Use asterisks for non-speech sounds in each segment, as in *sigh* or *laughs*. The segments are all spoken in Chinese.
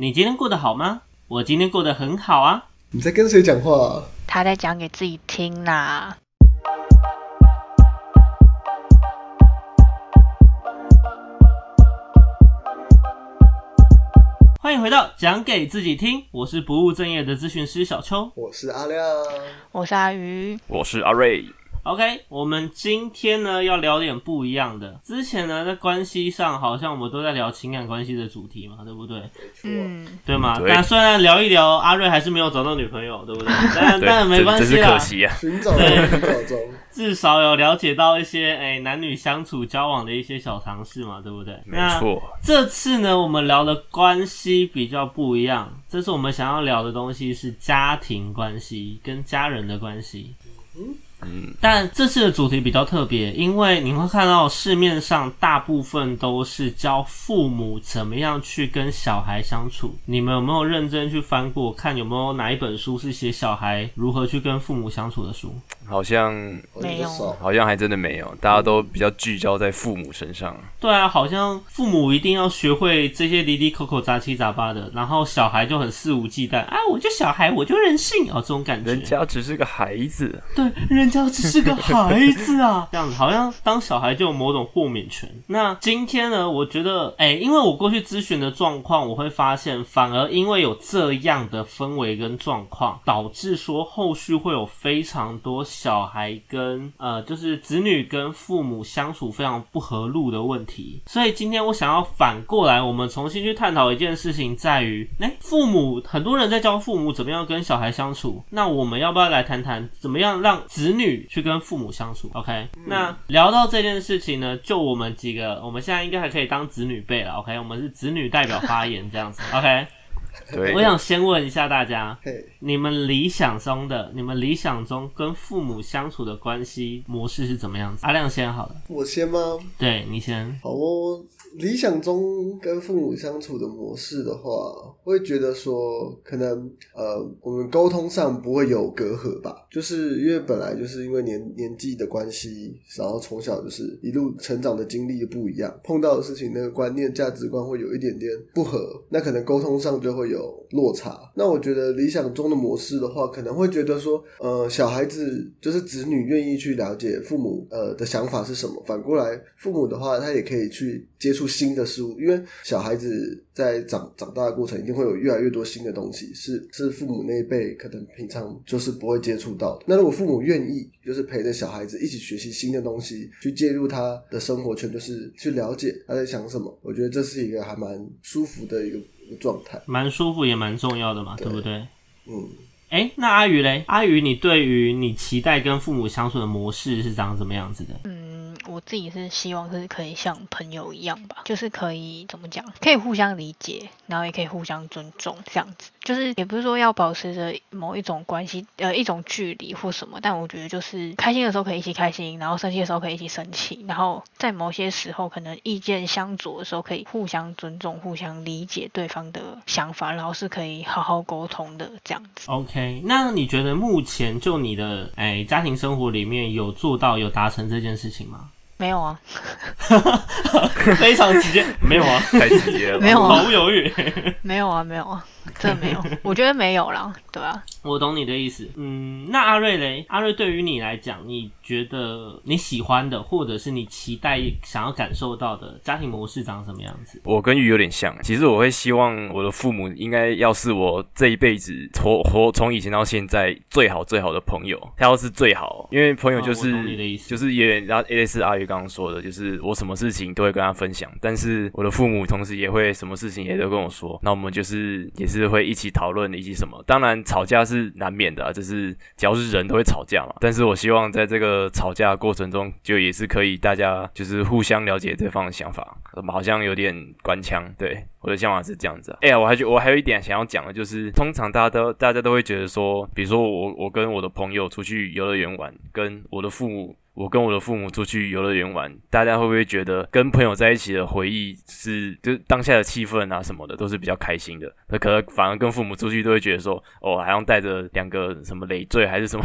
你今天过得好吗？我今天过得很好啊。你在跟谁讲话、啊？他在讲给自己听啦。欢迎回到讲给自己听，我是不务正业的咨询师小邱。我是阿亮。我是阿鱼，我是阿瑞，OK，我们今天呢要聊点不一样的。之前呢在关系上，好像我们都在聊情感关系的主题嘛，对不对？嗯，对吗？对但虽然聊一聊，阿瑞还是没有找到女朋友，对不对？但对，但没真真是关系啦可，惜啊。寻找中，寻找中。至少有了解到一些哎、男女相处交往的一些小常识嘛，对不对？没错，这次呢，我们聊的关系比较不一样。这次我们想要聊的东西是家庭关系跟家人的关系。嗯，但这次的主题比较特别，因为你会看到市面上大部分都是教父母怎么样去跟小孩相处。你们有没有认真去翻过，看有没有哪一本书是写小孩如何去跟父母相处的书？好像好像比较少好像还真的没有，大家都比较聚焦在父母身上。对啊，好像父母一定要学会这些滴滴口口杂七杂八的，然后小孩就很肆无忌惮啊，我就小孩，我就任性哦，这种感觉。人家只是个孩子，对，人家只是个孩子啊，*laughs* 这样子好像当小孩就有某种豁免权。那今天呢，我觉得，哎、因为我过去咨询的状况，我会发现，反而因为有这样的氛围跟状况，导致说后续会有非常多小孩跟呃，就是子女跟父母相处非常不合路的问题。所以今天我想要反过来，我们重新去探讨一件事情，在于，哎、父母很多人在教父母怎么样跟小孩相处，那我们要不要来谈谈怎么样让子女去跟父母相处？OK，、那聊到这件事情呢，就我们几个，我们现在应该还可以当子女辈了，OK，我们是子女代表发言这样子，*laughs* OK。对，我想先问一下大家，你们理想中的、你们理想中跟父母相处的关系模式是怎么样子？阿亮先好了，我先吗？对你先。好哦，理想中跟父母相处的模式的话，会觉得说，可能呃，我们沟通上不会有隔阂吧，就是因为本来就是因为年年纪的关系，然后从小就是一路成长的经历不一样，碰到的事情那个观念、价值观会有一点点不合，那可能沟通上就会有落差。那我觉得理想中的模式的话，可能会觉得说，呃，小孩子就是子女愿意去了解父母呃的想法是什么，反过来父母的话，他也可以去接触新的事物，因为小孩子在长长大的过程，一定会有越来越多新的东西，是是父母那一辈可能平常就是不会接触到的。那如果父母愿意，就是陪着小孩子一起学习新的东西，去介入他的生活圈，就是去了解他在想什么，我觉得这是一个还蛮舒服的一个一个状态。蛮舒服也蛮重要的嘛，对不对？嗯，哎、那阿鱼嘞？阿鱼，你对于你期待跟父母相处的模式是长怎么样子的？嗯，我自己是希望是可以像朋友一样吧，就是可以怎么讲，可以互相理解，然后也可以互相尊重，这样子。就是也不是说要保持着某一种关系，呃，一种距离或什么，但我觉得就是开心的时候可以一起开心，然后生气的时候可以一起生气，然后在某些时候可能意见相左的时候，可以互相尊重、互相理解对方的想法，然后是可以好好沟通的这样子。OK，那你觉得目前就你的哎、家庭生活里面有做到有达成这件事情吗？没有啊，*laughs* 非常直接，没有啊，太直接了。没有啊。毫不犹豫。没有啊，没有啊，*laughs* 真的没有，我觉得没有啦，对啊。我懂你的意思。嗯，那阿瑞嘞？阿瑞对于你来讲，你觉得你喜欢的，或者是你期待想要感受到的家庭模式长什么样子？我跟鱼有点像，其实我会希望我的父母应该要是我这一辈子活活从以前到现在最好最好的朋友，他要是最好，因为朋友就哦是、我懂你的意思就是也然后类似阿鱼刚刚说的，就是我什么事情都会跟他分享，但是我的父母同时也会什么事情也都跟我说，那我们就是也是会一起讨论一起什么，当然吵架是难免的、啊，就是只要是人都会吵架嘛，但是我希望在这个吵架过程中，就也是可以大家就是互相了解对方的想法，好像有点官腔，对。我的想法是这样子、哎、呀，我还觉我还有一点想要讲的，就是通常大家都大家都会觉得说，比如说我我跟我的朋友出去游乐园玩，跟我的父母我跟我的父母出去游乐园玩，大家会不会觉得跟朋友在一起的回忆是，就是当下的气氛啊什么的都是比较开心的？那可能反而跟父母出去都会觉得说，*laughs* 哦，还要带着两个什么累赘还是什么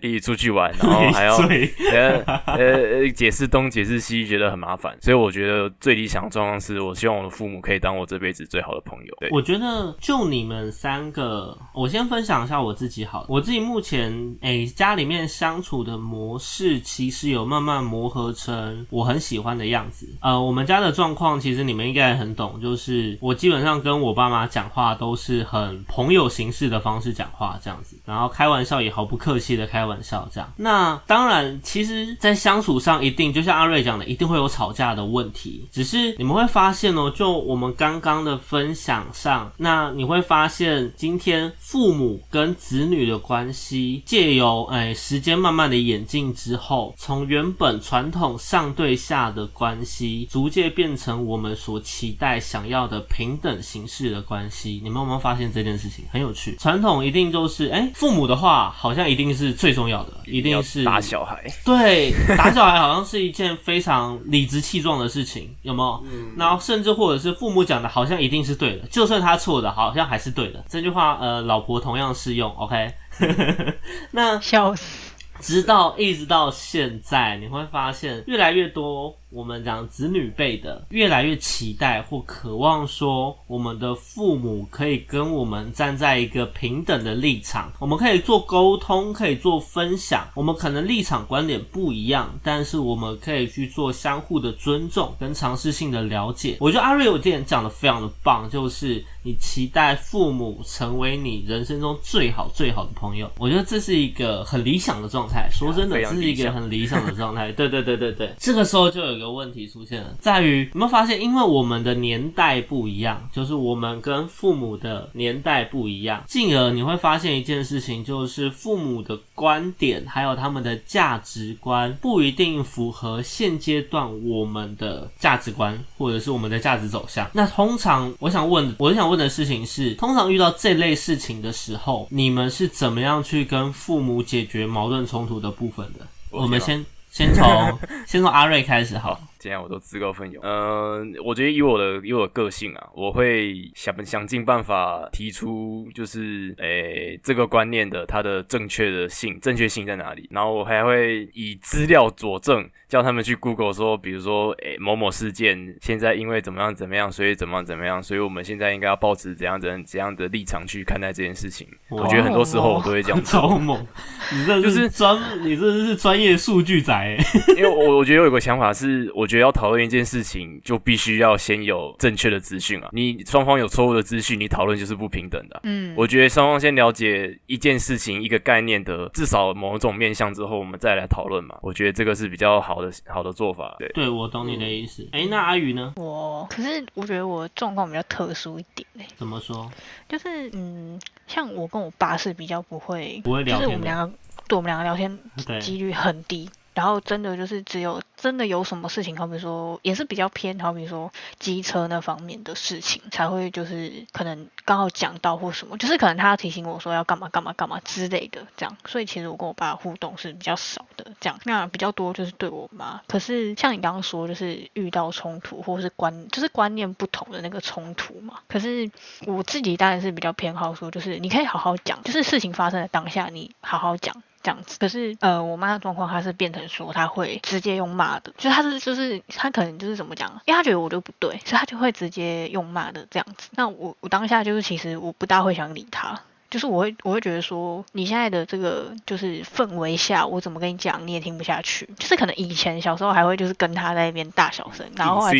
一起出去玩，然后还要呃呃解释东解释西，觉得很麻烦。所以我觉得最理想的状况是我希望我的父母可以当我这辈子最好的朋友。对，我觉得就你们三个，我先分享一下我自己好，我自己目前诶家里面相处的模式。其实有慢慢磨合成我很喜欢的样子。呃，我们家的状况其实你们应该很懂，就是我基本上跟我爸妈讲话都是很朋友形式的方式讲话，这样子，然后开玩笑也毫不客气的开玩笑，这样。那当然，其实，在相处上一定就像阿瑞讲的，一定会有吵架的问题。只是你们会发现哦，就我们刚刚的分享上，那你会发现今天父母跟子女的关系，借由哎时间慢慢的演进之后。从原本传统上对下的关系，逐渐变成我们所期待、想要的平等形式的关系。你们有没有发现这件事情很有趣？传统一定都是，哎，父母的话好像一定是最重要的，一定是打小孩。对，打小孩好像是一件非常理直气壮的事情，有没有？嗯。然后甚至或者是父母讲的，好像一定是对的，就算他错的，好像还是对的。这句话，呃，老婆同样适用。OK。*laughs* 那笑死。直到一直到现在，你会发现越来越多。我们讲子女辈的越来越期待或渴望说，我们的父母可以跟我们站在一个平等的立场，我们可以做沟通，可以做分享。我们可能立场观点不一样，但是我们可以去做相互的尊重跟尝试性的了解。我觉得阿瑞有点讲的非常的棒，就是你期待父母成为你人生中最好最好的朋友。我觉得这是一个很理想的状态。说真的，这是一个很理想的状态。对对对对对，这个时候就有。个问题出现了，在于有没有发现，因为我们的年代不一样，就是我们跟父母的年代不一样，进而你会发现一件事情，就是父母的观点还有他们的价值观不一定符合现阶段我们的价值观，或者是我们的价值走向。那通常我想问，我想问的事情是，通常遇到这类事情的时候，你们是怎么样去跟父母解决矛盾冲突的部分的？我们先。先从 *laughs* 先从阿瑞开始，好。今天我都自告奋勇。嗯，我觉得以我的以我的个性啊，我会想想尽办法提出，就是诶这个观念的它的正确的性正确性在哪里。然后我还会以资料佐证，叫他们去 Google 说，比如说诶某某事件现在因为怎么样怎么样，所以怎么样怎么样，所以我们现在应该要保持怎样怎怎样的立场去看待这件事情。我觉得很多时候我都会这样。超猛！你这就是专，你这是专业数据宅。因为我我觉得有一个想法是，我。觉得要讨论一件事情，就必须要先有正确的资讯啊！你双方有错误的资讯，你讨论就是不平等的。嗯，我觉得双方先了解一件事情、一个概念的至少某种面向之后，我们再来讨论嘛。我觉得这个是比较好的好的做法。对，对我懂你的意思。哎，那阿宇呢？我可是我觉得我状况比较特殊一点嘞。怎么说？就是嗯，像我跟我爸是比较不会不会聊天，就是我们两个对我们两个聊天几率很低。然后真的就是只有真的有什么事情，好比说也是比较偏，好比说机车那方面的事情，才会就是可能刚好讲到或什么，就是可能他要提醒我说要干嘛干嘛干嘛之类的这样。所以其实我跟我爸互动是比较少的这样，那比较多就是对我妈。可是像你刚刚说，就是遇到冲突或是观就是观念不同的那个冲突嘛。可是我自己当然是比较偏好说，就是你可以好好讲，就是事情发生的当下你好好讲。这样子，可是呃，我妈的状况，她是变成说，她会直接用骂的，就她是就是她可能就是怎么讲，因为她觉得我就不对，所以她就会直接用骂的这样子。那我我当下就是其实我不大会想理她，就是我会我会觉得说，你现在的这个就是氛围下，我怎么跟你讲你也听不下去。就是可能以前小时候还会就是跟她在那边大小声，然后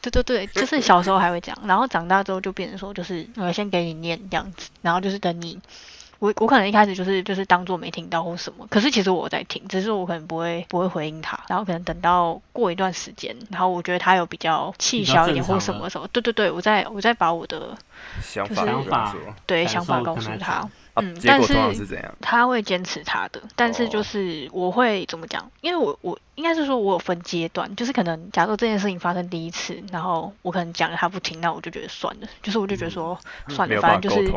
对对对，就是小时候还会讲，然后长大之后就变成说，就是我先给你念这样子，然后就是等你。我我可能一开始就是就是当做没听到或什么，可是其实我在听，只是我可能不会不会回应他，然后可能等到过一段时间，然后我觉得他有比较气消一点或什么什么，对对对，我再我再把我的想法对想法告诉他，嗯，但是他会坚持他的，但是就是我会怎么讲？因为我我应该是说我有分阶段，就是可能假如这件事情发生第一次，然后我可能讲了他不听，那我就觉得算了，就是我就觉得说算了，反正就是。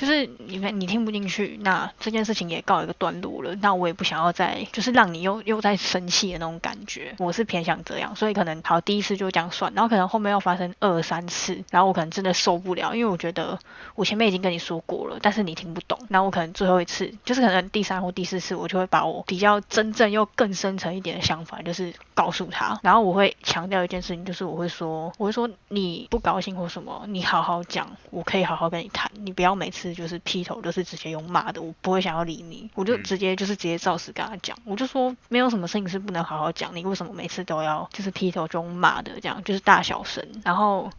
就是你看你听不进去，那这件事情也告一个段落了。那我也不想要再就是让你又又在生气的那种感觉。我是偏向这样，所以可能好第一次就这样算，然后可能后面要发生二三次，然后我可能真的受不了，因为我觉得我前面已经跟你说过了，但是你听不懂。那我可能最后一次，就是可能第三或第四次，我就会把我比较真正又更深层一点的想法，就是告诉他。然后我会强调一件事情，就是我会说，我会说你不高兴或什么，你好好讲，我可以好好跟你谈，你不要每次就是劈头就是直接用骂的，我不会想要理你，我就直接就是直接照实跟他讲，我就说没有什么事情是不能好好讲，你为什么每次都要就是劈头就用骂的这样，就是大小声。然后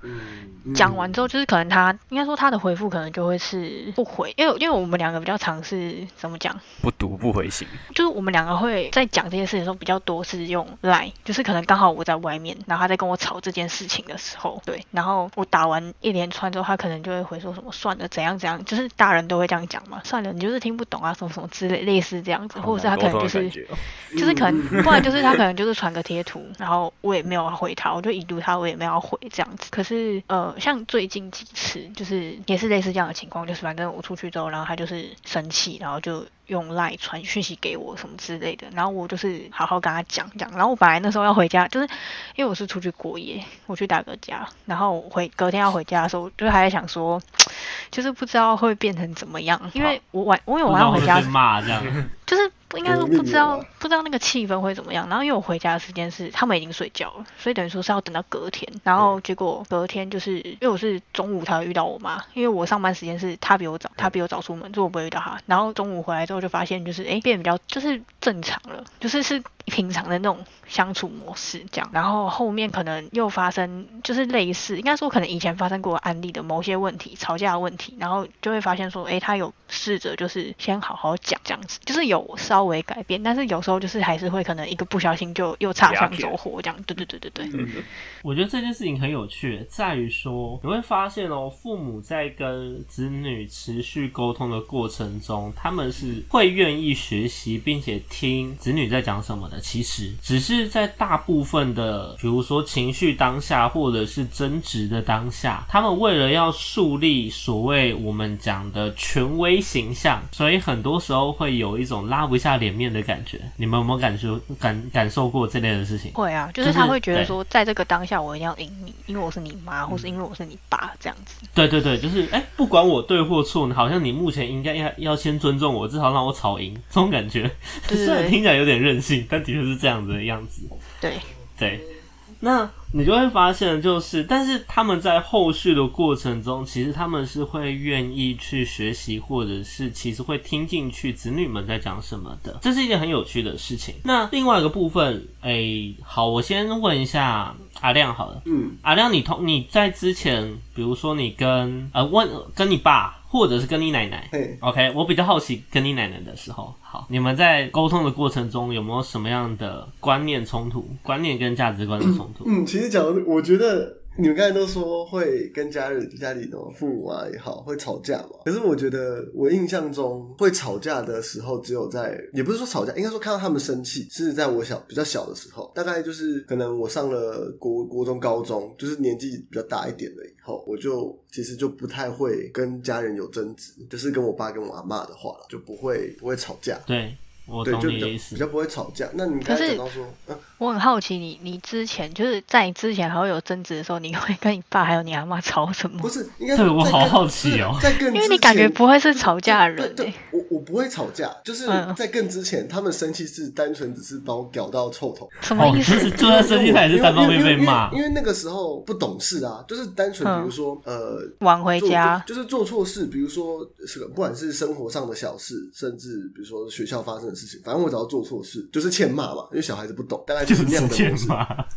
讲完之后，就是可能他应该说他的回复可能就会是不回，因为因为我们两个比较尝试怎么讲，不读不回信，就是我们两个会在讲这件事情的时候比较多是用赖，就是可能刚好我在外面，然后他在跟我吵这件事情的时候，对，然后我打完一连串之后，他可能就会回说什么算了怎样怎样，就是大人都会这样讲嘛，算了你就是听不懂啊什么什么之类类似这样子，或者是他可能就是就是可能 *laughs* 不然就是他可能就是传个贴图，然后我也没有回他，我就已读他，我也没有回这样子。可是呃像最近几次就是也是类似这样的情况，就是反正我出去之后，然后他就是生气，然后就。用赖传讯息给我什么之类的，然后我就是好好跟他讲讲，然后我本来那时候要回家，就是因为我是出去过夜，我去大哥家，然后回隔天要回家的时候，就还在想说，就是不知道会变成怎么样，因为我晚，因为我晚上回家骂这样，就是应该说不知道不知道那个气氛会怎么样，然后因为我回家的时间是他们已经睡觉了，所以等于说是要等到隔天，然后结果隔天就是因为我是中午才会遇到我妈，因为我上班时间是她比我早，她比我早出门，所以我不会遇到她，然后中午回来之后。就发现就是哎变比较就是正常了，就是是平常的那种相处模式这样，然后后面可能又发生就是类似，应该说可能以前发生过案例的某些问题，吵架的问题，然后就会发现说哎他有试着就是先好好讲这样子，就是有稍微改变，但是有时候就是还是会可能一个不小心就又擦枪走火这样，对对对对对。我觉得这件事情很有趣，在于说你会发现哦，父母在跟子女持续沟通的过程中，他们是。会愿意学习并且听子女在讲什么的，其实只是在大部分的，比如说情绪当下或者是争执的当下，他们为了要树立所谓我们讲的权威形象，所以很多时候会有一种拉不下脸面的感觉。你们有没有感受感感受过这类的事情？会啊，就是他会觉得说，在这个当下我一定要赢你，因为我是你妈，或是因为我是你爸这样子。对对对，就是哎，不管我对或错，好像你目前应该要要先尊重我，至少让。我吵赢这种感觉，*laughs* 虽然听起来有点任性，但的确是这样子的样子。对对，那你就会发现，就是，但是他们在后续的过程中，其实他们是会愿意去学习，或者是其实会听进去子女们在讲什么的，这是一件很有趣的事情。那另外一个部分，哎，好，我先问一下阿亮好了，嗯，阿亮，你同你在之前，比如说你跟呃问跟你爸。或者是跟你奶奶，OK，我比较好奇跟你奶奶的时候，好，你们在沟通的过程中有没有什么样的观念冲突？观念跟价值观的冲突？嗯，其实讲，我觉得。你们刚才都说会跟家人、家里的父母啊也好会吵架嘛？可是我觉得我印象中会吵架的时候，只有在也不是说吵架，应该说看到他们生气，是在我小比较小的时候，大概就是可能我上了国国中、高中，就是年纪比较大一点了以后，我就其实就不太会跟家人有争执，就是跟我爸跟我阿妈的话了，就不会不会吵架。对。我懂你的意思，比较不会吵架。那你刚才讲到说，我很好奇，你你之前就是在你之前还会有争执的时候，你会跟你爸还有你阿妈吵什么？不是，应该对我好好奇哦。在更因为你感觉不会是吵架的人。对，我我不会吵架，就是在更之前，他们生气是单纯只是把我屌到臭头。什么意思？就算生气，他也是单方面被骂。因为那个时候不懂事啊，就是单纯比如说呃，晚回家，就是做错事，比如说是个不管是生活上的小事，甚至比如说学校发生的事情，反正我只要做。做错事就是欠骂嘛，因为小孩子不懂，大概就是那样的模式，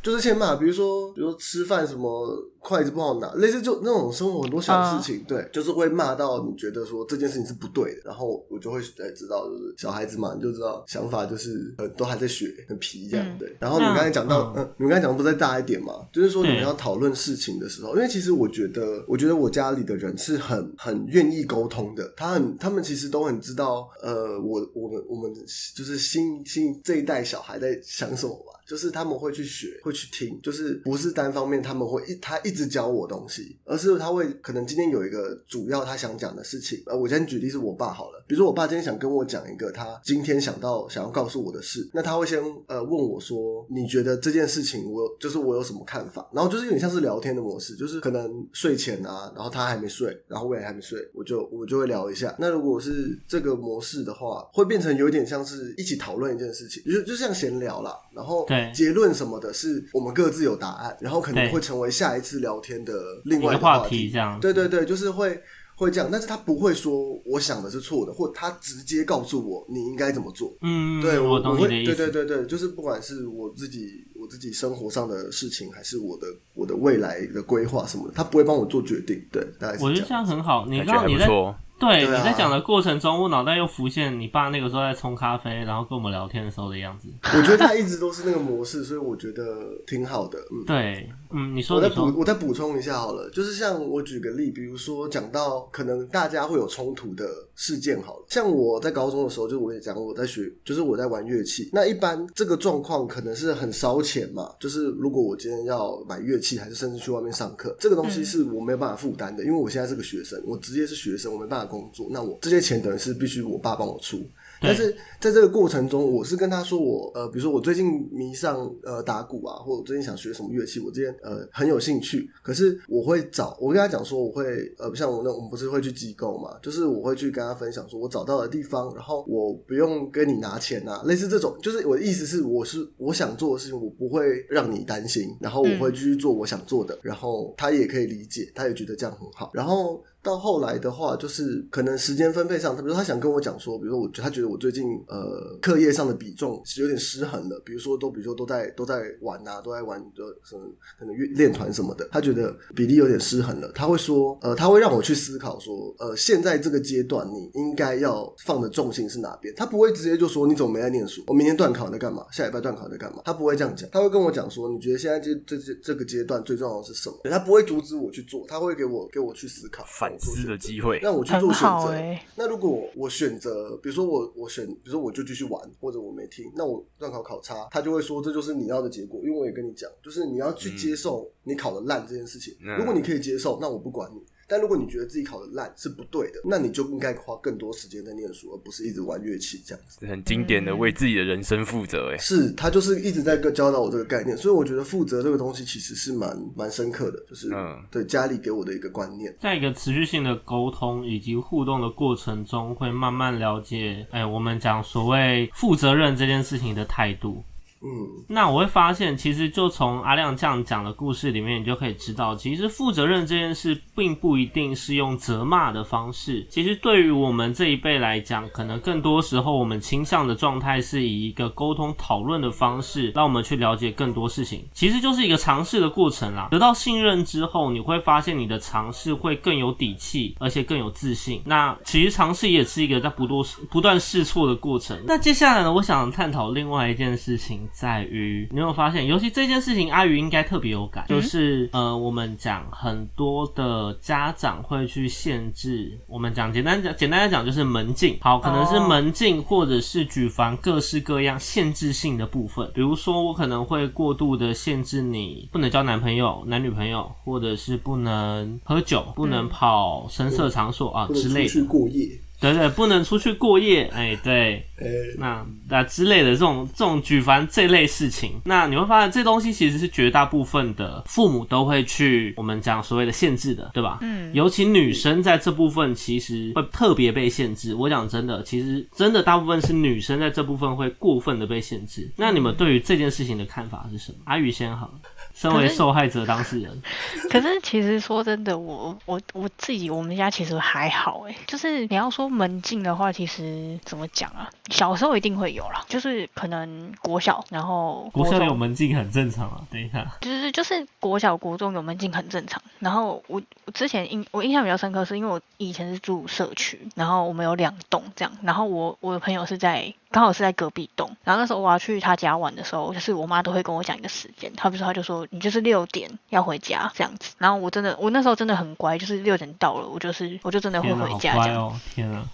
就是欠骂。比如说，比如说吃饭什么。筷子不好拿，类似就那种生活很多小事情，对，就是会骂到你觉得说这件事情是不对的，然后我就会哎知道，就是小孩子嘛，你就知道想法就是呃都还在学，很皮这样，对。然后你刚才讲到，嗯，你们刚才讲不再大一点嘛，就是说你们要讨论事情的时候，因为其实我觉得，我觉得我家里的人是很很愿意沟通的，他很他们其实都很知道，呃，我我们我们就是新新这一代小孩在想什么吧。就是他们会去学，会去听，就是不是单方面，他们会一他一直教我东西，而是他会可能今天有一个主要他想讲的事情。呃，我先举例是我爸好了，比如说我爸今天想跟我讲一个他今天想到想要告诉我的事，那他会先呃问我说，你觉得这件事情我就是我有什么看法？然后就是有点像是聊天的模式，就是可能睡前啊，然后他还没睡，然后我也还没睡，我就我就会聊一下。那如果是这个模式的话，会变成有点像是一起讨论一件事情，就就像闲聊啦。然后对结论什么的，是我们各自有答案，然后可能会成为下一次聊天的另外一个话题这样。对对对，就是会会这样，但是他不会说我想的是错的，或他直接告诉我你应该怎么做。嗯，对我懂你会的意思。对对对对，就是不管是我自己我自己生活上的事情，还是我的我的未来的规划什么的，他不会帮我做决定。对，大概是我觉得这这样。很好。你感觉还刚刚你在不错。对对啊你在讲的过程中，我脑袋又浮现你爸那个时候在冲咖啡，然后跟我们聊天的时候的样子。我觉得他一直都是那个模式，所以我觉得挺好的。嗯，对，嗯，你说我再，补我再补充一下好了，就是像我举个例，比如说讲到可能大家会有冲突的事件好了，像我在高中的时候，就我也讲我在学，就是我在玩乐器。那一般这个状况可能是很烧钱嘛，就是如果我今天要买乐器，还是甚至去外面上课，这个东西是我没有办法负担的，因为我现在是个学生，我直接是学生，我没办法工作，那我这些钱等于是必须我爸帮我出。对但是在这个过程中，我是跟他说我呃，比如说我最近迷上呃打鼓啊，或者我最近想学什么乐器，我之前呃很有兴趣。可是我会找我跟他讲说，我会呃像我那我们不是会去机构嘛，就是我会去跟他分享说我找到的地方，然后我不用跟你拿钱啊，类似这种，就是我的意思是我是我想做的事情，我不会让你担心，然后我会继续做我想做的，然后他也可以理解，他也觉得这样很好，然后。到后来的话，就是可能时间分配上，他比如说他想跟我讲说，比如说我他觉得我最近呃课业上的比重是有点失衡了，比如说都比如说都在都在玩啊，都在玩的什么可能练团什么的，他觉得比例有点失衡了，他会说呃他会让我去思考说呃现在这个阶段你应该要放的重心是哪边，他不会直接就说你怎么没在念书，我明天段考在干嘛，下礼拜段考在干嘛，他不会这样讲，他会跟我讲说你觉得现在这这这这个阶段最重要的是什么，他不会阻止我去做，他会给我给我去思考。反思的机会。让我去做选择。那如果我选择，比如说我我选，比如说我就继续玩，或者我没听，那我乱考考差，他就会说这就是你要的结果。因为我也跟你讲，就是你要去接受你考的烂这件事情。嗯如果你可以接受，那我不管你。但如果你觉得自己考的烂是不对的，那你就应该花更多时间在念书，而不是一直玩乐器这样子。很经典的为自己的人生负责，哎，是他就是一直在教导我这个概念，所以我觉得负责这个东西其实是蛮蛮深刻的，就是、嗯对家里给我的一个观念。在一个持续性的沟通以及互动的过程中，会慢慢了解，哎，我们讲所谓负责任这件事情的态度。嗯，那我会发现，其实就从阿亮这样讲的故事里面，你就可以知道，其实负责任这件事，并不一定是用责骂的方式。其实对于我们这一辈来讲，可能更多时候我们倾向的状态是以一个沟通讨论的方式，让我们去了解更多事情。其实就是一个尝试的过程啦。得到信任之后，你会发现你的尝试会更有底气，而且更有自信。那其实尝试也是一个在不多不断试错的过程。那接下来呢，我想探讨另外一件事情。在于你有没有发现，尤其这件事情，阿宇应该特别有感，就是呃，我们讲很多的家长会去限制，我们讲简单讲，简单来讲就是门禁，好，可能是哦。门禁或者是举凡各式各样限制性的部分，比如说我可能会过度的限制你不能交男朋友、男女朋友，或者是不能喝酒、不能跑声色场所啊之类的，过夜。对对，不能出去过夜，哎，对，呃、那那之类的这种这种举凡这类事情，那你会发现这东西其实是绝大部分的父母都会去我们讲所谓的限制的，对吧？嗯尤其女生在这部分其实会特别被限制。我讲真的，其实真的大部分是女生在这部分会过分的被限制。那你们对于这件事情的看法是什么？阿宇先好了，身为受害者当事人，*laughs* 可是其实说真的，我我我自己我们家其实还好诶，就是你要说门禁的话，其实怎么讲啊？小时候一定会有啦，就是可能国小，然后中国小有门禁很正常啊。等一下，就是就是国小国中有门禁很正常。然后我我之前印我印象比较深刻，是因为我以前是住社区，然后我们有两栋这样，然后我我的朋友是在刚好是在隔壁栋，然后那时候我要去他家玩的时候，就是我妈都会跟我讲一个时间，她比如说她就说你就是六点要回家这样子，然后我真的我那时候真的很乖，就是六点到了，我就是我就真的会，回家这样。乖哦，天啊！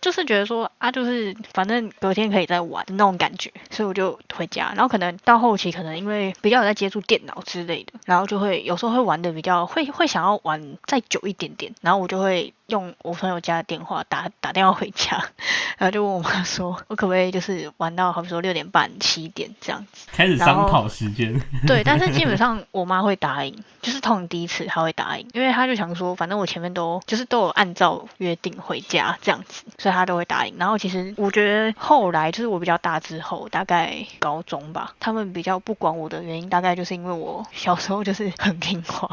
就是觉得说啊，就是反正隔天可以再玩那种感觉，所以我就回家。然后可能到后期，可能因为比较有在接触电脑之类的，然后就会有时候会玩的比较会会想要玩再久一点点，然后我就会用我朋友家的电话打打电话回家，*laughs* 然后就问我妈说，*laughs* 我可不可以就是玩到好比说六点半七点这样子，开始商讨时间。对，但是基本上我妈会答应，*laughs* 就是通第一次她会答应，因为她就想说，反正我前面都就是都有按照约定回家这样子，所以她都会答应。然后其实我觉得后来就是我比较大之后，大概高中吧，他们比较不管我的原因，大概就是因为我小时候就是很听话，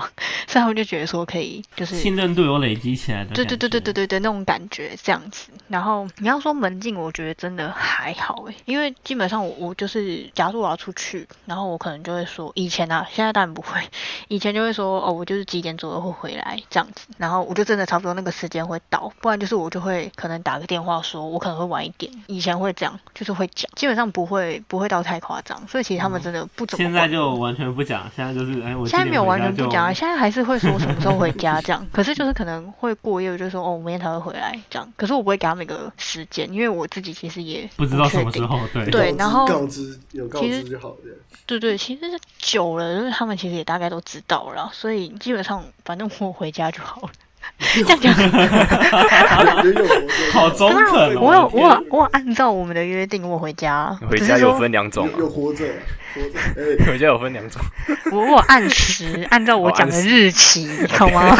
所以他们就觉得说可以就是信任度有累积起来的。对对对对对对对，那种感觉这样子。然后你要说门禁，我觉得真的还好诶，因为基本上我我就是假如我要出去，然后我可能就会说以前啊，现在当然不会，以前就会说哦，我就是几点左右会回来这样子，然后我就真的差不多那个时间会到，不然就是我就会可能打个电话说我可能会晚一点，以前会这样，就是会讲，基本上不会不会到太夸张，所以其实他们真的不怎么。现在就完全不讲，现在就是哎，我现在没有完全不讲啊，现在还是会说什么时候回家这样，*laughs* 可是就是可能会过夜，就说哦，我明天才会回来这样，可是我不会给他们一个时间，因为我自己其实也不知道什么时候，对对，然后告知有告知就好了。对对，其实久了，就是他们其实也大概都知道了，所以基本上反正我回家就好了。*laughs* 这样讲，*laughs* 好中肯。我有我我按照我们的约定，我回家。回家有分两种，有活着，活着。回家有分两种。我我按时，*laughs* 按照我讲的日期，好吗？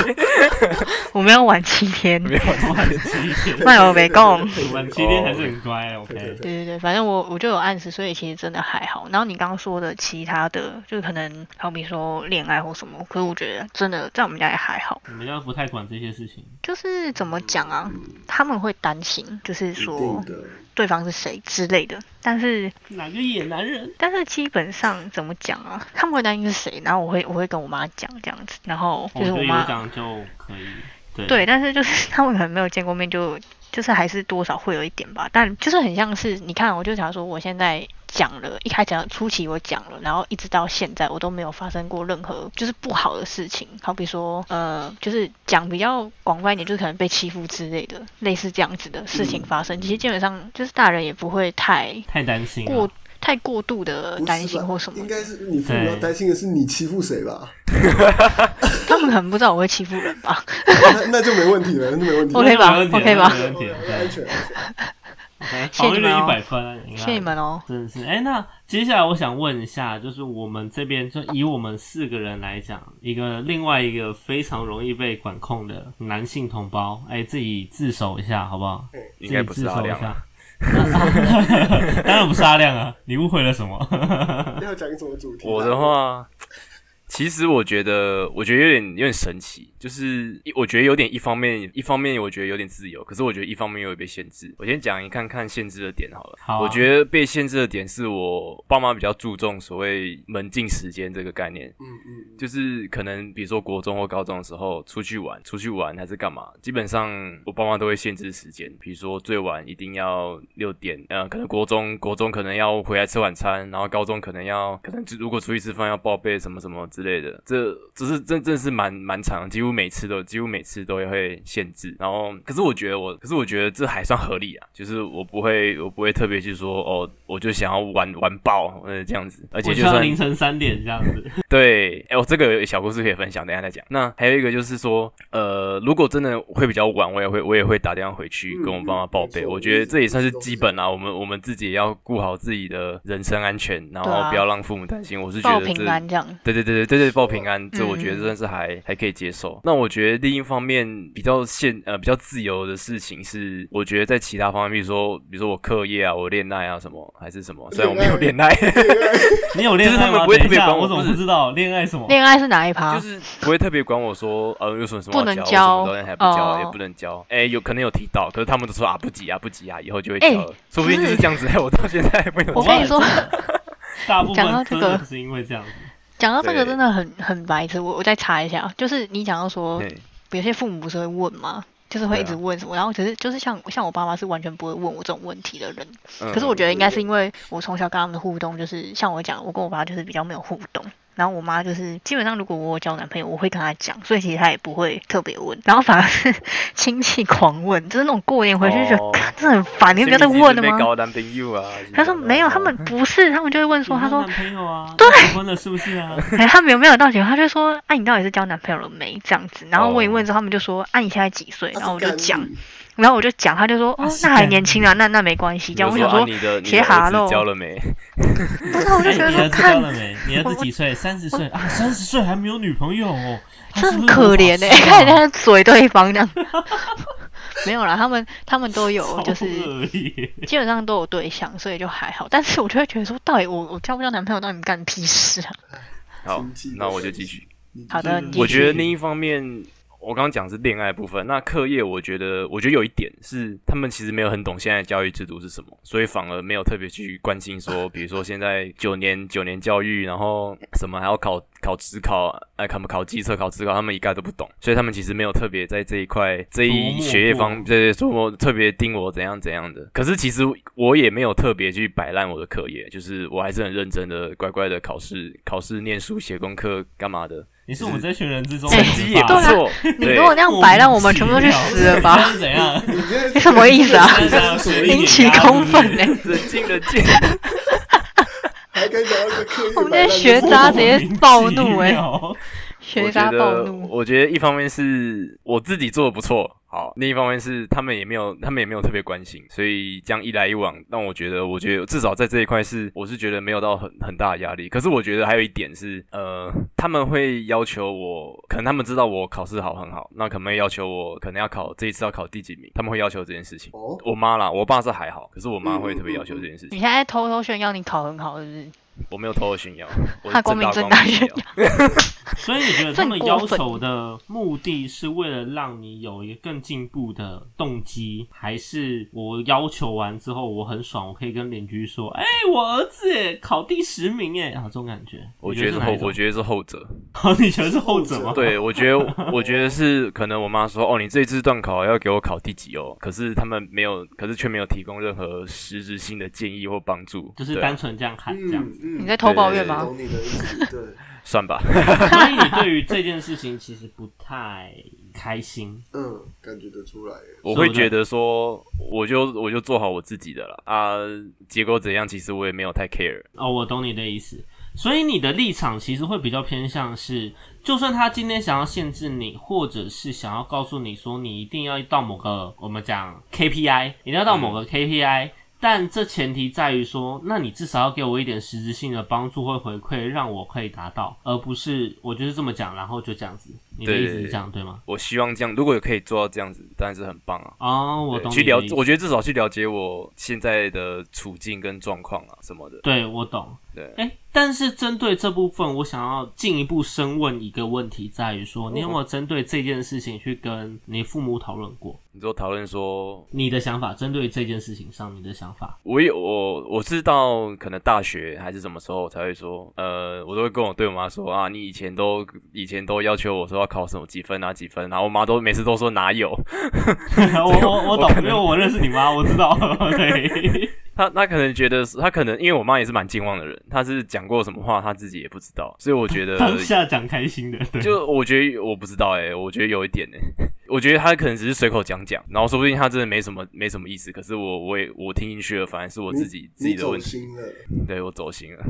*laughs* 我没有晚七天，没有晚七天。那我没空。晚七天还是很乖，OK。对对对，反正我我就有按时，所以其实真的还好。然后你刚刚说的其他的，就可能好比说恋爱或什么，可是我觉得真的在我们家也还好。我们家不太管这些。事情就是怎么讲啊？他们会担心，就是说对方是谁之类的。但是哪个野男人？但是基本上怎么讲啊？他们会担心是谁，然后我会我会跟我妈讲这样子，然后就是我妈讲就可以。对，但是就是 *laughs* 他们可能没有见过面，就就是还是多少会有一点吧。但就是很像是你看，我就想说我现在。讲了一开始初期我讲了，然后一直到现在我都没有发生过任何就是不好的事情，好比说呃就是讲比较广泛一点，就是可能被欺负之类的，类似这样子的事情发生。其实基本上就是大人也不会太太担心过太过度的担心或什么。应该是你父母要担心的是你欺负谁吧？*laughs* 他们可能不知道我会欺负人吧？那 *laughs* 那就没问题了，那就没问题。*laughs* OK 吧？OK 吧？安全。防御率一百分，谢谢你们哦，真的是。哎，那接下来我想问一下，就是我们这边就以我们四个人来讲，一个另外一个非常容易被管控的男性同胞，哎，自己自首一下好不好？应该不是阿亮。*laughs* *laughs* 当然不是阿亮啊，你误会了什么？*laughs* 要讲什么主题？我的话。其实我觉得，我觉得有点有点神奇，就是我觉得有点一方面，一方面我觉得有点自由，可是我觉得一方面又被限制。我先讲一看看限制的点好了。好，我觉得被限制的点是我爸妈比较注重所谓门禁时间这个概念。嗯嗯，就是可能比如说国中或高中的时候出去玩，出去玩还是干嘛，基本上我爸妈都会限制时间，比如说最晚一定要六点，呃，可能国中国中可能要回来吃晚餐，然后高中可能要可能如果出去吃饭要报备什么什么。之类的，这只是真真是蛮蛮长，几乎每次都几乎每次都会限制。然后，可是我觉得我，可是我觉得这还算合理啊，就是我不会我不会特别去说哦，我就想要玩玩爆呃这样子，而且就算凌晨三点这样子。*laughs* 对，哎，我这个小故事可以分享，等下再讲。那还有一个就是说，呃，如果真的会比较晚，我也会我也会打电话回去跟我爸妈报备。我觉得这也算是基本啊，我们我们自己也要顾好自己的人身安全，然后不要让父母担心。我是觉得平安这样。对对对对。对对，报平安，这我觉得真的是还还可以接受。那我觉得另一方面比较现呃比较自由的事情是，我觉得在其他方面，比如说比如说我课业啊，我恋爱啊什么还是什么，虽然我没有恋爱，*laughs* 你有恋爱吗？不会特别管我，怎么不知道恋爱什么？恋爱是哪一趴？就是不会特别管我说呃有什么什么不能教，什么还不教，也不能教。哎，有可能有提到，可是他们都说啊不急啊不急啊，以后就会教了。说不定就是这样子。我到现在没有。我跟你说，*laughs* 大部分真的是因为这样子。讲到这个真的很很白痴，我我再查一下，就是你讲到说，有些父母不是会问吗？就是会一直问什么，然后其实就是像像我爸妈是完全不会问我这种问题的人，可是我觉得应该是因为我从小跟他们的互动，就是像我讲，我跟我爸就是比较没有互动。然后我妈就是基本上如果我有交男朋友，我会跟她讲，所以其实她也不会特别问，然后反而是亲戚狂问，就是那种过年回去就觉得哦 *laughs* 看这很烦，你不要再问了吗？没搞男朋友啊？*laughs* 他说没有，他们不是，他们就会问说，他说有男朋友啊，对，结婚了是不是啊？哎，*laughs* 他们有没有到结婚？他就说，啊，你到底是交男朋友了没？这样子，然后问一问之后，他们就说，啊，你现在几岁？然后我就讲，然后我就讲，他就说，哦，那还年轻啊，那那没关系。这样我想说，啊你的你写哈喽交了没？*laughs* 然后我就觉得说，看了没？你儿子几岁？三十岁啊，三十岁还没有女朋友哦，很是不是可怜哎、*laughs* 看人家 *laughs* 嘴对方这样。没有啦，他们他们都有，就是基本上都有对象，所以就还好。但是我就会觉得说，到底我我交不交男朋友，到底干你屁事啊？好，那我就继续。好的，我觉得另一方面，我刚刚讲是恋爱部分，那课业我觉得，我觉得有一点是他们其实没有很懂现在教育制度是什么，所以反而没有特别去关心说，*laughs* 比如说现在九年九年教育，然后什么还要考考职考，哎，考考机测考职考，他们一概都不懂，所以他们其实没有特别在这一块这一学业方对琢磨特别盯我怎样怎样的。可是其实我也没有特别去摆烂我的课业，就是我还是很认真的乖乖的考试考试念书写功课干嘛的。你是我们这群人之中哎的成绩也不吧对啊错，你如果那样摆烂，我们全部都去死了吧？是怎样？*laughs* 你什么意思啊？引起公愤欸是不是冷静冷静。*laughs* 还敢讲到一个刻意我们摆烂的这些学渣直接暴怒哎、哎，学渣暴怒。我觉得一方面是我自己做的不错，好；另一方面是他们也没有，他们也没有特别关心，所以这样一来一往，让我觉得，我觉得至少在这一块是，我是觉得没有到很很大的压力。可是我觉得还有一点是，呃，他们会要求我，可能他们知道我考试好很好，那可能会要求我，可能要考这一次要考第几名，他们会要求这件事情。哦，我妈啦，我爸是还好，可是我妈会特别要求这件事情。你现在偷偷炫耀你考很好，是不是？我没有偷偷炫耀，*laughs* 我光明正正大炫炫耀。*laughs* 所以你觉得他们要求的目的是为了让你有一个更进步的动机，还是我要求完之后我很爽，我可以跟邻居说，哎、我儿子耶考第十名哎，啊，这种感觉，我觉得是后，我觉得是后者。好 *laughs* 你觉得是后者吗？对，我觉得，我觉得是可能我妈说，哦，你这次段考要给我考第几哦，可是他们没有，可是却没有提供任何实质性的建议或帮助，就是单纯这样喊这样子。嗯你在偷抱怨吗？懂你的意思，对，算吧。*laughs* 所以你对于这件事情其实不太开心。嗯，感觉得出来。我会觉得说，我就我就做好我自己的了啊，结果怎样，其实我也没有太 care。哦，我懂你的意思。所以你的立场其实会比较偏向是，就算他今天想要限制你，或者是想要告诉你说你一定要到某个我们讲 KPI，一定要到某个 KPI，、但这前提在于说，那你至少要给我一点实质性的帮助或回馈，让我可以达到，而不是我就是这么讲，然后就这样子。你的对意思是这样对吗？我希望这样，如果有可以做到这样子，当然是很棒啊。哦，我懂去了我觉得至少去了解我现在的处境跟状况啊什么的。对我懂。对，哎、但是针对这部分，我想要进一步深问一个问题，在于说，你有没有针对这件事情去跟你父母讨论过你说讨论说，你的想法？针对这件事情上，你的想法？我有我我是到可能大学还是什么时候才会说，呃，我都会跟我对我妈说啊，你以前都以前都要求我说要考什么几分啊几分，然后我妈都每次都说哪有，*laughs* 我我我懂，因为我认识你妈，我知道。*laughs* 对，*laughs* 她她可能觉得她可能因为我妈也是蛮健忘的人，她是讲过什么话她自己也不知道，所以我觉得当下讲开心的，对，就我觉得我不知道哎、我觉得有一点哎、我觉得她可能只是随口讲讲，然后说不定她真的没什么没什么意思，可是我我也我听进去了，反而是我自己自己的问题，对我走心了，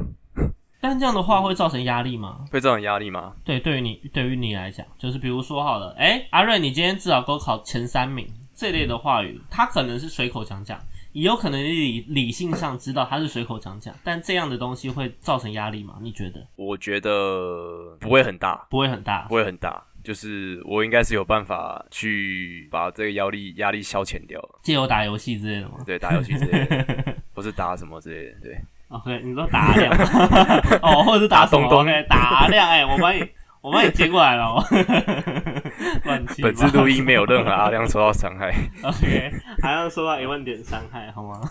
但这样的话会造成压力吗？会造成压力吗？对，对于你对于你来讲，就是比如说好了，哎、阿瑞，你今天至少给我考前三名这类的话语，他可能是随口讲讲，也有可能理理性上知道他是随口讲讲，但这样的东西会造成压力吗？你觉得我觉得不会很大，不会很大不？会很大，就是我应该是有办法去把这个压力压力消遣掉，借由打游戏之类的吗对，打游戏之类的，不是打什么之类的，对，？OK，你说打量 *laughs* 哦，或者是打东东 OK，打量，哎、我帮你，*laughs* 我帮你接过来了哦。*laughs* 乱七八本次录音没有任何阿亮受到伤害，OK，还要受到一万点伤害，好吗？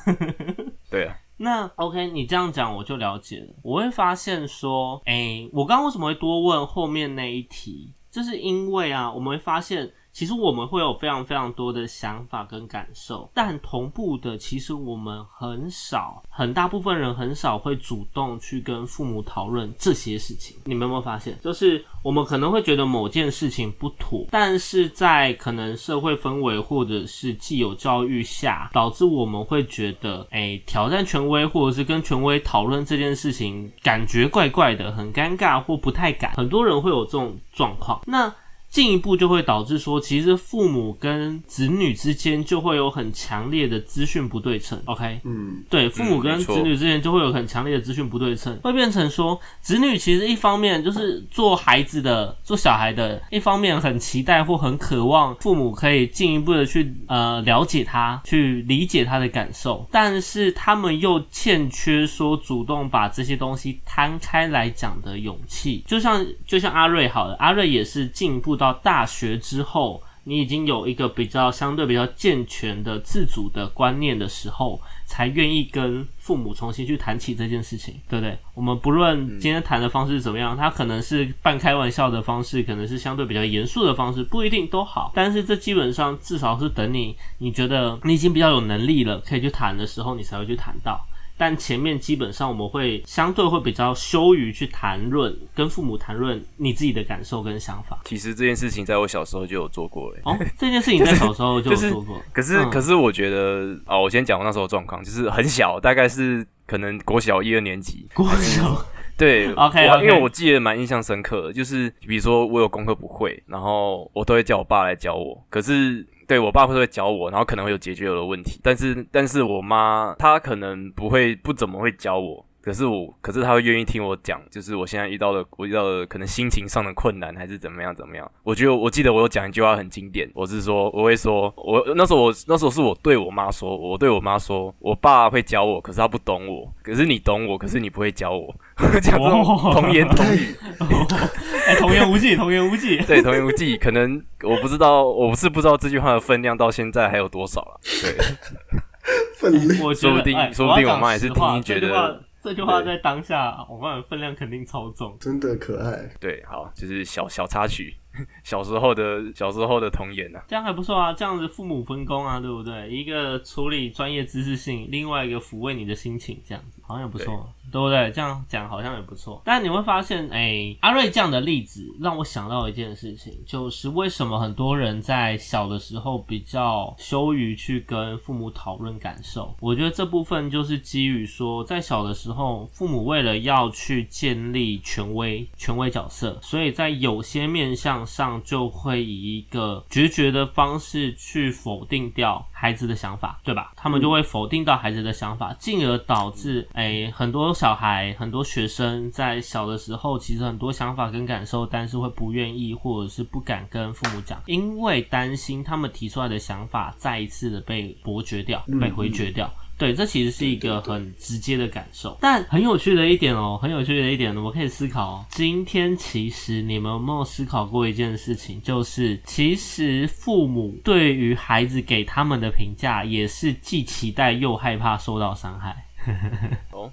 对啊，那 OK，你这样讲我就了解了。我会发现说，哎、我刚刚为什么会多问后面那一题？就是因为啊，我们会发现，其实我们会有非常非常多的想法跟感受，但同步的，其实我们很少，很大部分人很少会主动去跟父母讨论这些事情。你们有没有发现？就是我们可能会觉得某件事情不妥，但是在可能社会氛围或者是既有教育下，导致我们会觉得，哎，挑战权威或者是跟权威讨论这件事情，感觉怪怪的，很尴尬或不太敢。很多人会有这种状况。那进一步就会导致说，其实父母跟子女之间就会有很强烈的资讯不对称。OK，嗯，对，父母跟子女之间就会有很强烈的资讯不对称，会变成说，子女其实一方面就是做孩子的、做小孩的，一方面很期待或很渴望父母可以进一步的去呃了解他，去理解他的感受，但是他们又欠缺说主动把这些东西摊开来讲的勇气。就像就像阿瑞好了，阿瑞也是进一步到。到大学之后，你已经有一个比较相对比较健全的自主的观念的时候，才愿意跟父母重新去谈起这件事情，对不对？我们不论今天谈的方式怎么样，他可能是半开玩笑的方式，可能是相对比较严肃的方式，不一定都好。但是这基本上至少是等你你觉得你已经比较有能力了，可以去谈的时候，你才会去谈到。但前面基本上我们会相对会比较羞于去谈论，跟父母谈论你自己的感受跟想法。其实这件事情在我小时候就有做过嘞。哦，这件事情在小时候就有做过。可是可是我觉得哦，我先讲我那时候状况，就是很小，大概是可能国小一二年级。国小对，*laughs* OK，因为我记得蛮印象深刻的，就是比如说我有功课不会，然后我都会叫我爸来教我。可是。对我爸会会教我，然后可能会有解决我的问题，但是但是我妈她可能不会不怎么会教我。可是我，可是他会愿意听我讲，就是我现在遇到的，我遇到的可能心情上的困难，还是怎么样怎么样？我觉得我记得我有讲一句话很经典，我是说我会说，我那时候我那时候是我对我妈说，我对我妈说，我爸会教我，可是他不懂我，可是你懂我，可是你不会教我，*laughs* 讲这种童言童语，*laughs* 哎，童言无忌，童言无忌，*laughs* 对，童言无忌，可能我不知道，我不是不知道这句话的分量到现在还有多少了，对，分量，说不定，说不定我妈也是听觉得。这句话在当下，我感觉分量肯定超重，真的可爱。对，好，就是小小插曲，*laughs* 小时候的小时候的童言呐，这样还不错啊，这样子父母分工啊，对不对？一个处理专业知识性，另外一个抚慰你的心情，这样子好像也不错。对不对？这样讲好像也不错。但你会发现，哎，阿瑞这样的例子让我想到一件事情，就是为什么很多人在小的时候比较羞于去跟父母讨论感受？我觉得这部分就是基于说，在小的时候，父母为了要去建立权威、权威角色，所以在有些面向上就会以一个决绝的方式去否定掉孩子的想法，对吧？他们就会否定到孩子的想法，进而导致，哎，很多。小孩很多学生在小的时候，其实很多想法跟感受，但是会不愿意或者是不敢跟父母讲，因为担心他们提出来的想法再一次的被驳绝掉、被回绝掉。对，这其实是一个很直接的感受。但很有趣的一点哦，很有趣的一点，我可以思考。今天其实你们有没有思考过一件事情，就是其实父母对于孩子给他们的评价，也是既期待又害怕受到伤害。*laughs* 哦。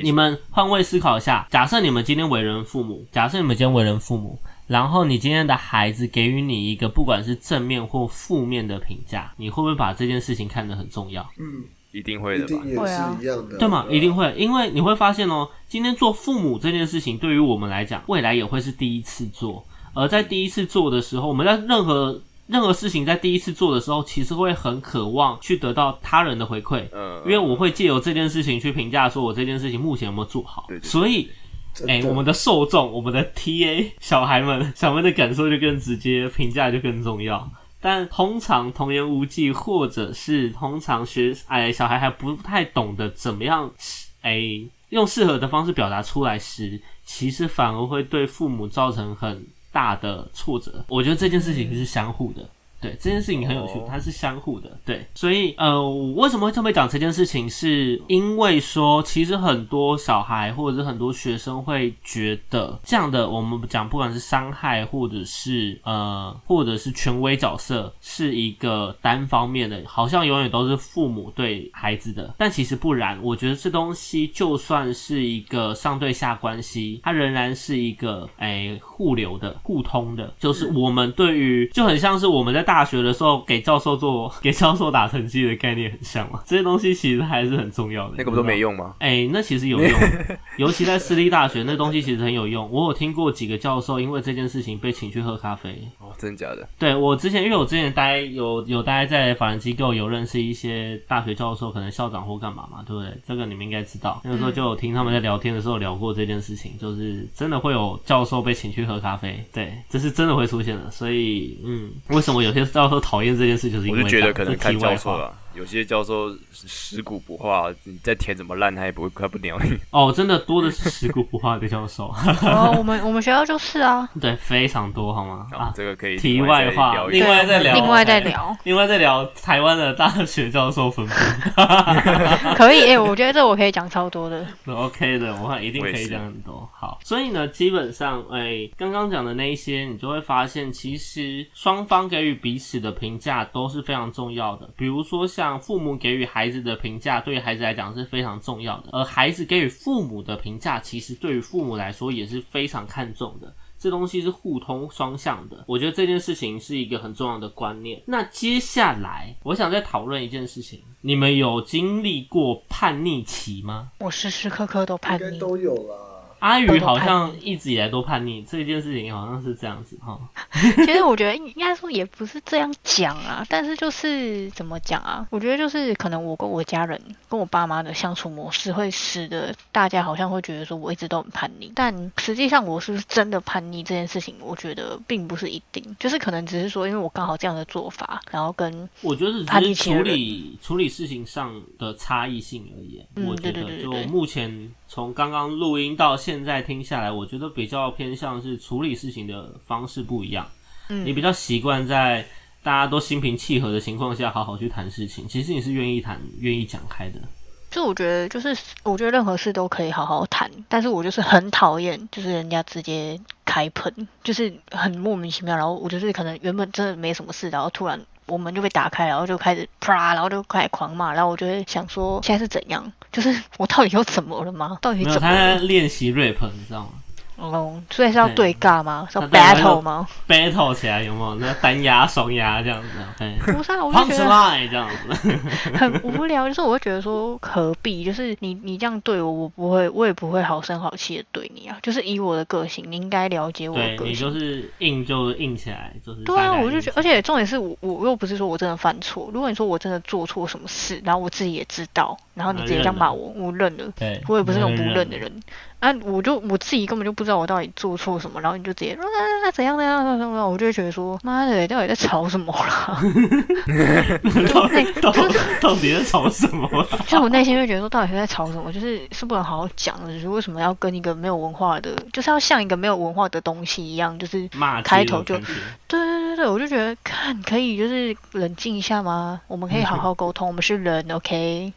你们换位思考一下，假设你们今天为人父母，假设你们今天为人父母，然后你今天的孩子给予你一个不管是正面或负面的评价，你会不会把这件事情看得很重要？嗯，一定会的吧？会啊，一样的，对吗？一定会，因为你会发现哦，今天做父母这件事情对于我们来讲，未来也会是第一次做，而在第一次做的时候，我们在任何。任何事情在第一次做的时候，其实会很渴望去得到他人的回馈，嗯，因为我会借由这件事情去评价说我这件事情目前有没有做好，所以，哎，我们的受众，我们的 T A 小孩们，小孩的感受就更直接，评价就更重要。但通常童言无忌，或者是通常学哎小孩还不太懂得怎么样哎用适合的方式表达出来时，其实反而会对父母造成很。大的挫折，我觉得这件事情是相互的，对，这件事情很有趣哦，它是相互的。对，所以呃，我为什么会特别讲这件事情，是因为说，其实很多小孩或者是很多学生会觉得这样的，我们讲不管是伤害或者是呃，或者是权威角色，是一个单方面的，好像永远都是父母对孩子的，但其实不然。我觉得这东西就算是一个上对下关系，它仍然是一个哎互流的、互通的，就是我们对于就很像是我们在大学的时候给教授做给教授打成绩的概念很像嘛，*laughs* 这些东西其实还是很重要的。那个不都没用？用吗？哎、那其实有用，*laughs* 尤其在私立大学，那东西其实很有用。我有听过几个教授因为这件事情被请去喝咖啡。哦，真的假的？对我之前，因为我之前待有有待在法人机构，有认识一些大学教授，可能校长或干嘛嘛，对不对？这个你们应该知道。那个时候就有听他们在聊天的时候聊过这件事情，就是真的会有教授被请去喝咖啡，对，这是真的会出现的。所以，嗯，为什么有些教授讨厌这件事，就是因为我就觉得可能看这样这题外话教授了，有些教授食古不化，你再填怎么烂，他也不会他不鸟你。哦，真的多的是食古不化的教授，哦，我们我们学校就是啊，*laughs* 对，非常多，好吗？好啊，这个可以题外话，另外再聊，另外再聊，另外再聊台湾的大学教授分布。*laughs* 可以诶、我觉得这我可以讲超多的。OK 的，我看一定可以讲很多。好，所以呢，基本上，哎、刚刚讲的那一些，你就会发现，其实双方给予彼此的评价都是非常重要的。比如说，像父母给予孩子的评价，对于孩子来讲是非常重要的，而孩子给予父母的评价，其实对于父母来说也是非常看重的。这东西是互通双向的，我觉得这件事情是一个很重要的观念。那接下来，我想再讨论一件事情：你们有经历过叛逆期吗？我时时刻刻都叛逆，应该都有啦。阿宇好像一直以来都叛逆，这件事情好像是这样子哈。*laughs* 其实我觉得应该说也不是这样讲啊，但是就是怎么讲啊？我觉得就是可能我跟我家人、跟我爸妈的相处模式，会使得大家好像会觉得说我一直都很叛逆，但实际上我是不是真的叛逆这件事情，我觉得并不是一定，就是可能只是说因为我刚好这样的做法，然后跟我觉得是处逆期的人理处理事情上的差异性而已。嗯我觉得就目前从刚刚录音到现在听下来，我觉得比较偏向是处理事情的方式不一样。嗯你比较习惯在大家都心平气和的情况下，好好去谈事情。其实你是愿意谈、愿意讲开的。就我觉得，就是我觉得任何事都可以好好谈，但是我就是很讨厌，就是人家直接开喷，就是很莫名其妙。然后我就是可能原本真的没什么事，然后突然我们就被打开，然后就开始啪，然后就开始狂骂，然后我就会想说现在是怎样？就是我到底又怎么了吗？到底，怎么了他在？练习 rap，你知道吗哦，所以是要对对尬吗？是要 battle 要吗？？battle 起来有没有？那单压、双压这样子。不是啊，我就觉得这样子，很无聊，*laughs* 就是我会觉得说何必，就是你你这样对我，我不会，我也不会好声好气的对你啊。就是以我的个性，你应该了解我的个性。你就是硬就硬起来，就是对啊，我就觉得，而且重点是我我又不是说我真的犯错。如果你说我真的做错什么事，然后我自己也知道，然后你直接这样骂我，我认了。对，我也不是那种不认认的人，啊，我就我自己根本就不知道我到底做错什么，然后你就直接说啊怎样怎样怎样怎样，我就会觉得说妈的，到底在吵什么啦？*laughs* 到底到到底在吵什么啊？*laughs* 就是我内心会觉得说，到底是在吵什么？就是是不能好好讲的，就是为什么要跟一个没有文化的，就是要像一个没有文化的东西一样，就是开头就对对对对，我就觉得看可以就是冷静一下吗？我们可以好好沟通，我们是人，OK？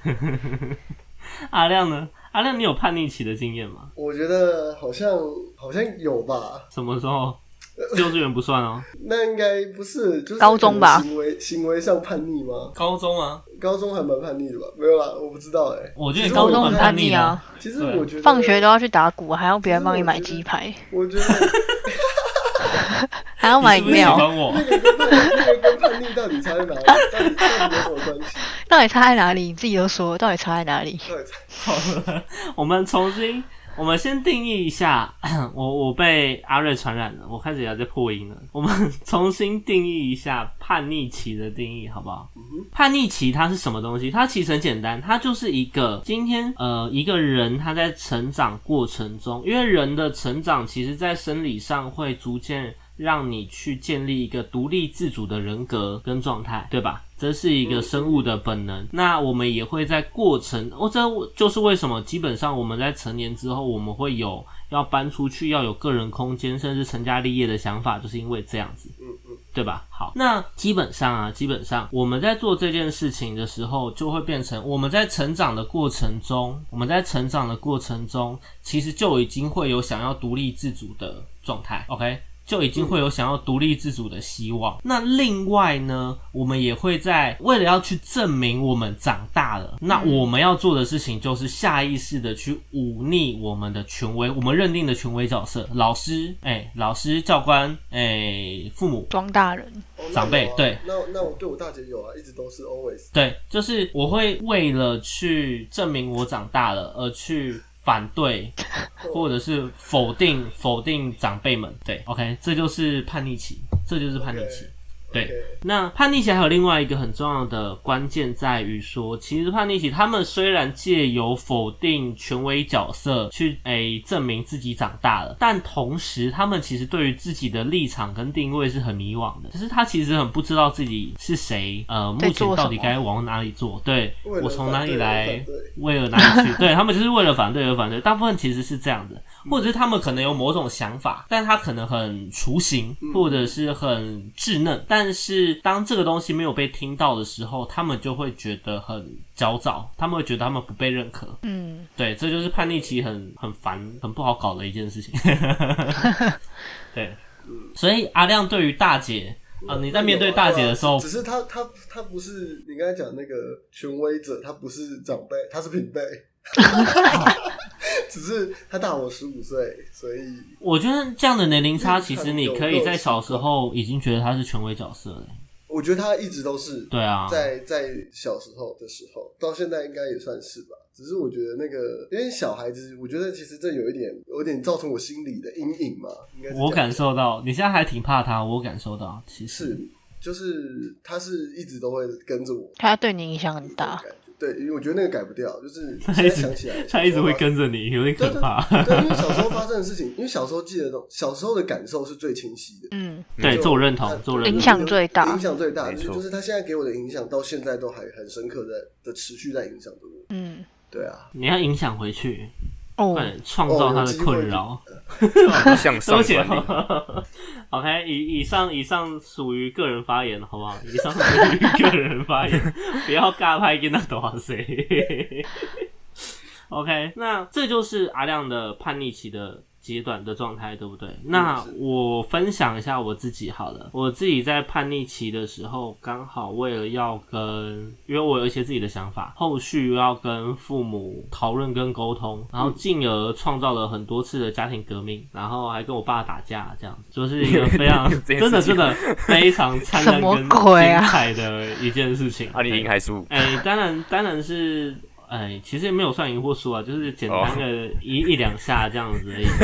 阿亮呢？阿亮，你有叛逆期的经验吗？我觉得好像好像有吧，什么时候？*laughs* 幼稚园不算哦，那应该不是，就是高中吧行为行为上叛逆吗？高中啊，高中还蛮叛逆的吧？没有啦，我不知道哎、我觉得你高中很叛逆啊。，其实我觉得放学都要去打鼓，还要别人帮你买鸡排，*laughs* 我觉得还要买饮料，欢我？那个跟叛逆到底差在哪里？到底到底有什么关系？到底差在哪里？你自己都说，到底差在哪里？*laughs* 我们重新，我们先定义一下。*coughs* 我我被阿瑞传染了，我开始也在破音了。我们重新定义一下叛逆期的定义，好不好？叛逆期它是什么东西？它其实很简单，它就是一个今天呃一个人他在成长过程中，因为人的成长其实在生理上会逐渐让你去建立一个独立自主的人格跟状态，对吧？这是一个生物的本能。那我们也会在过程，哦，这就是为什么基本上我们在成年之后，我们会有要搬出去，要有个人空间，甚至成家立业的想法，就是因为这样子。对吧？好，那基本上啊，基本上我们在做这件事情的时候，就会变成我们在成长的过程中，我们在成长的过程中，其实就已经会有想要独立自主的状态。OK。就已经会有想要独立自主的希望。那另外呢，我们也会在为了要去证明我们长大了，那我们要做的事情就是下意识的去忤逆我们的权威，我们认定的权威角色，老师，哎，老师、教官，哎，父母、庄大人、长辈，对。那那我对我大姐有啊，一直都是 always。对，就是我会为了去证明我长大了而去。反对，或者是否定否定长辈们，对，OK，这就是叛逆期，这就是叛逆期。对，那叛逆期还有另外一个很重要的关键在于说，其实叛逆期他们虽然借由否定权威角色去诶证明自己长大了，但同时他们其实对于自己的立场跟定位是很迷惘的，就是他其实很不知道自己是谁，呃，目前到底该往哪里做？对我从哪里来，为了哪里去？*laughs* 对他们就是为了反对而反对，大部分其实是这样子，或者是他们可能有某种想法，但他可能很雏形，或者是很稚嫩，但但是当这个东西没有被听到的时候，他们就会觉得很焦躁，他们会觉得他们不被认可。嗯，对，这就是叛逆期很很烦、很不好搞的一件事情。*laughs* 对，所以阿亮对于大姐啊，你在面对大姐的时候，只是他他他不是你刚才讲那个权威者，他不是长辈，他是平辈。*laughs* 只是他大我十五岁，所以我觉得这样的年龄差，其实你可以在小时候已经觉得他是权威角色了。我觉得他一直都是对啊，在在小时候的时候，到现在应该也算是吧。只是我觉得那个，因为小孩子，我觉得其实这有一点，有点造成我心里的阴影嘛。应该我感受到，你现在还挺怕他，我感受到，其实就是他是一直都会跟着我，他对你影响很大。对，因为我觉得那个改不掉，就是 *laughs* 现在想起来，他一直会跟着你，有点可怕。对，因为小时候 *laughs* 发生的事情，因为小时候记得东，小时候的感受是最清晰的。嗯，对，这我认同，自我认同。影响最大，影响最大，就是他现在给我的影响，到现在都还很深刻的的持续在影响着我。嗯，对啊，你要影响回去。哦，创造他的困扰，向上管理。OK，以以上以上属于个人发言，好不好？以上属于个人发言，*laughs* 不要尬拍跟他多少谁。*laughs* OK，那这就是阿亮的叛逆期的。阶段的状态，对不对？那我分享一下我自己好了。我自己在叛逆期的时候，刚好为了要跟，因为我有一些自己的想法，后续要跟父母讨论跟沟通，然后进而创造了很多次的家庭革命，然后还跟我爸打架，这样子，就是一个 *laughs* 非常真的真的非常灿烂跟 *laughs* 精彩的一件事情。啊，你赢还输？哎，当然当然是。哎，其实也没有算赢或输啊，就是简单的一一两下这样子而已。*laughs*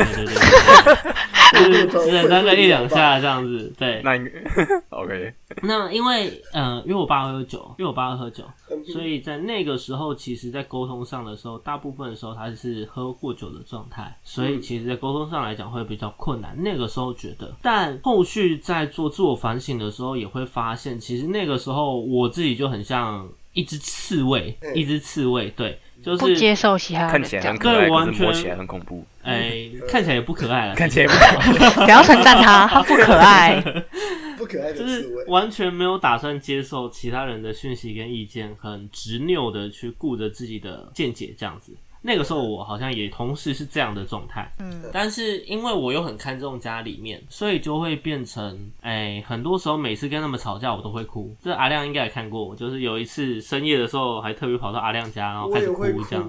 对对对，就是简单的一两下这样子。对，那 OK。*laughs* 那因为嗯，因为我爸会喝酒，因为我爸会喝酒，所以在那个时候，其实在沟通上的时候，大部分的时候他是喝过酒的状态，所以其实，在沟通上来讲会比较困难。那个时候觉得，但后续在做自我反省的时候，也会发现，其实那个时候我自己就很像。一只刺猬，一只刺猬，对，就是不接受其他看起来很可爱，完全摸起来很恐怖。哎，看起来也不可爱了，*laughs* 看起来不可爱。*laughs* 不要称赞他，他不可爱，*laughs* 不可爱就是完全没有打算接受其他人的讯息跟意见，很执拗的去顾着自己的见解，这样子。那个时候我好像也同时是这样的状态，嗯，但是因为我又很看重家里面，所以就会变成，哎，很多时候每次跟他们吵架，我都会哭。这阿亮应该也看过，就是有一次深夜的时候，还特别跑到阿亮家，然后开始哭，这样，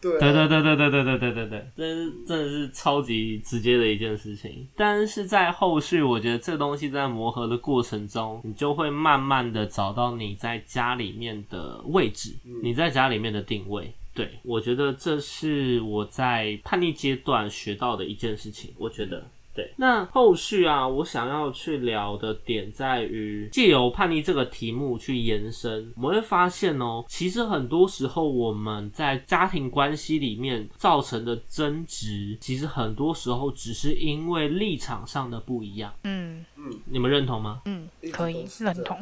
对，对对对对对对对对对对，这是真的是超级直接的一件事情。但是在后续，我觉得这东西在磨合的过程中，你就会慢慢的找到你在家里面的位置，你在家里面的定位。对，我觉得这是我在叛逆阶段学到的一件事情。我觉得，对。那后续啊，我想要去聊的点在于，借由叛逆这个题目去延伸，我们会发现哦，其实很多时候我们在家庭关系里面造成的争执，其实很多时候只是因为立场上的不一样。嗯嗯，你们认同吗？嗯，可以认同。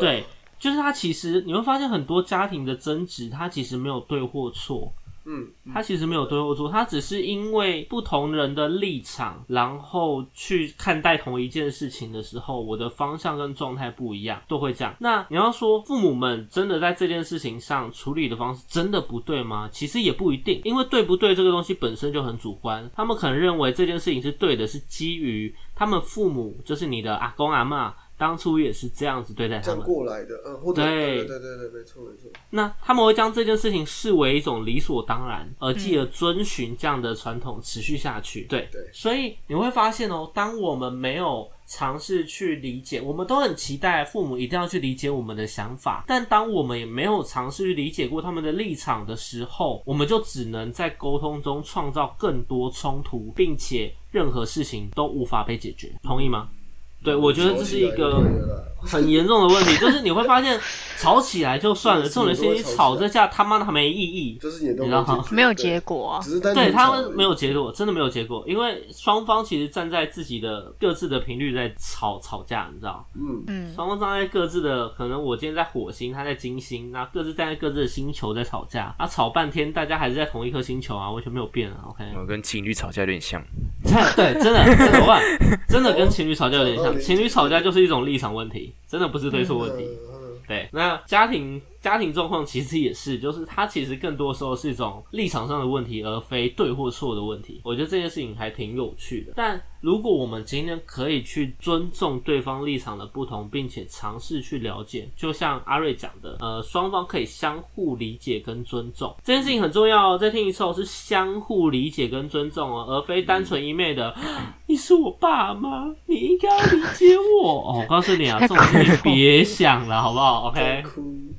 对。就是他其实你会发现很多家庭的争执，他其实没有对或错，嗯，他其实没有对或错，他只是因为不同人的立场，然后去看待同一件事情的时候，我的方向跟状态不一样，都会这样。那你要说父母们真的在这件事情上处理的方式真的不对吗？其实也不一定，因为对不对这个东西本身就很主观。他们可能认为这件事情是对的，是基于他们父母，就是你的阿公阿妈。当初也是这样子对待他们过来的，嗯，或者对对对对，没错没错。那他们会将这件事情视为一种理所当然，而继而遵循这样的传统持续下去。对对，所以你会发现哦，当我们没有尝试去理解，我们都很期待父母一定要去理解我们的想法，但当我们也没有尝试去理解过他们的立场的时候，我们就只能在沟通中创造更多冲突，并且任何事情都无法被解决。同意吗？对，我觉得这是一个很严重的问题，就是你会发现吵起来就算了，这种事情吵这架他妈的还没意义，就是你知道吗？没有结果，*laughs* 对他们没有结果，真的没有结果，因为双方其实站在自己的各自的频率在吵吵架，你知道？嗯。嗯，双方站在各自的，可能我今天在火星，他在金星，那各自站在各自的星球在吵架，啊，吵半天，大家还是在同一颗星球啊，完全没有变啊。OK，我跟情侣吵架有点像，对，真的，真的，*laughs* 真的跟情侣吵架有点像。情侣吵架就是一种立场问题，真的不是对错问题。对，那家庭。家庭状况其实也是，就是它其实更多时候是一种立场上的问题，而非对或错的问题。我觉得这件事情还挺有趣的。但如果我们今天可以去尊重对方立场的不同，并且尝试去了解，就像阿瑞讲的，呃，双方可以相互理解跟尊重，这件事情很重要。再听一次哦，是相互理解跟尊重哦，而非单纯一昧的你是我爸妈，你应该要理解我。哦，我告诉你啊，这种事情别想了，好不好？OK，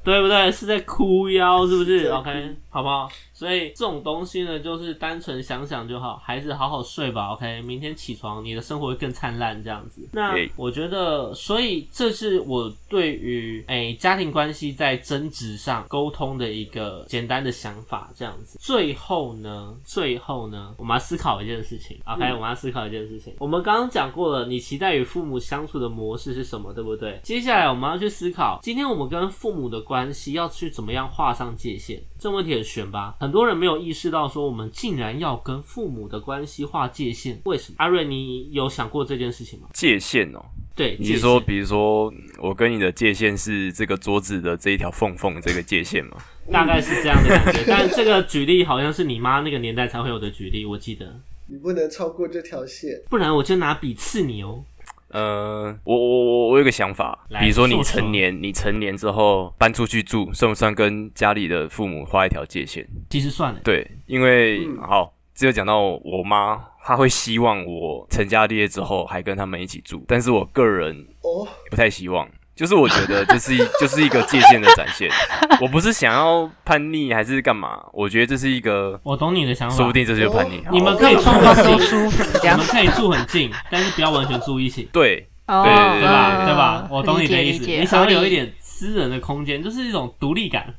对不对？是在哭腰，是不是？OK，好不好？所以这种东西呢，就是单纯想想就好，孩子好好睡吧。OK，明天起床，你的生活会更灿烂，这样子。那我觉得，所以这是我对于诶家庭关系在争执上沟通的一个简单的想法，这样子。最后呢，最后呢，我们要思考一件事情。OK，我们要思考一件事情。我们刚刚讲过了，你期待与父母相处的模式是什么，对不对？接下来我们要去思考，今天我们跟父母的关系要去怎么样画上界限？这问题很悬吧？很多人没有意识到，说我们竟然要跟父母的关系划界限，为什么？阿瑞，你有想过这件事情吗？界限哦，对，你是说，比如说，我跟你的界限是这个桌子的这一条缝缝这个界限吗？*laughs* 大概是这样的感觉，但这个举例好像是你妈那个年代才会有的举例，我记得。你不能超过这条线，不然我就拿笔刺你哦。呃，我我我我有个想法，比如说你成年，你成年之后搬出去住，算不算跟家里的父母画一条界限？其实算了。对，因为好，只有讲到我妈，她会希望我成家立业之后还跟他们一起住，但是我个人哦不太希望。就是我觉得这是一 *laughs* 就是一个界限的展现，*laughs* 我不是想要叛逆还是干嘛？我觉得这是一个，我懂你的想法，说不定这就是叛逆。你们可以住很近，你们可以住很近，但是不要完全住一起。对，对对吧？对吧？我懂你的意思，你想要有一点私人的空间，就是一种独立感。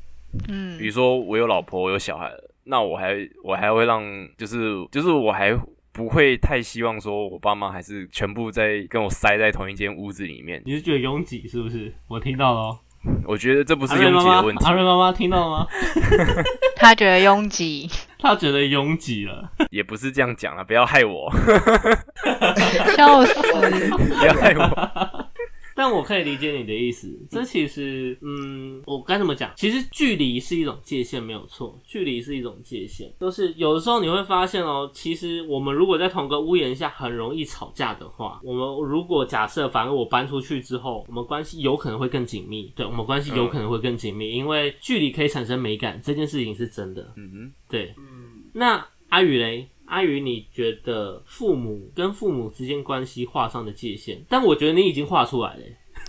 嗯，比如说我有老婆，我有小孩，那我还我还会让，就是就是我还。不会太希望说，我爸妈还是全部在跟我塞在同一间屋子里面。你是觉得拥挤是不是？我听到了。我觉得这不是拥挤的问题。阿瑞妈妈听到了吗？*laughs* 他觉得拥挤。他觉得拥挤了。也不是这样讲啊，不要害我。*laughs* *laughs* 笑死！不要害我。但我可以理解你的意思，这其实，嗯，我该怎么讲？其实距离是一种界限，没有错，距离是一种界限。就是有的时候你会发现哦，其实我们如果在同个屋檐下很容易吵架的话，我们如果假设，反而我搬出去之后，我们关系有可能会更紧密。对，我们关系有可能会更紧密，因为距离可以产生美感，这件事情是真的。嗯哼，对。嗯，那阿宇雷。阿宇，你觉得父母跟父母之间关系画上的界限？但我觉得你已经画出来了。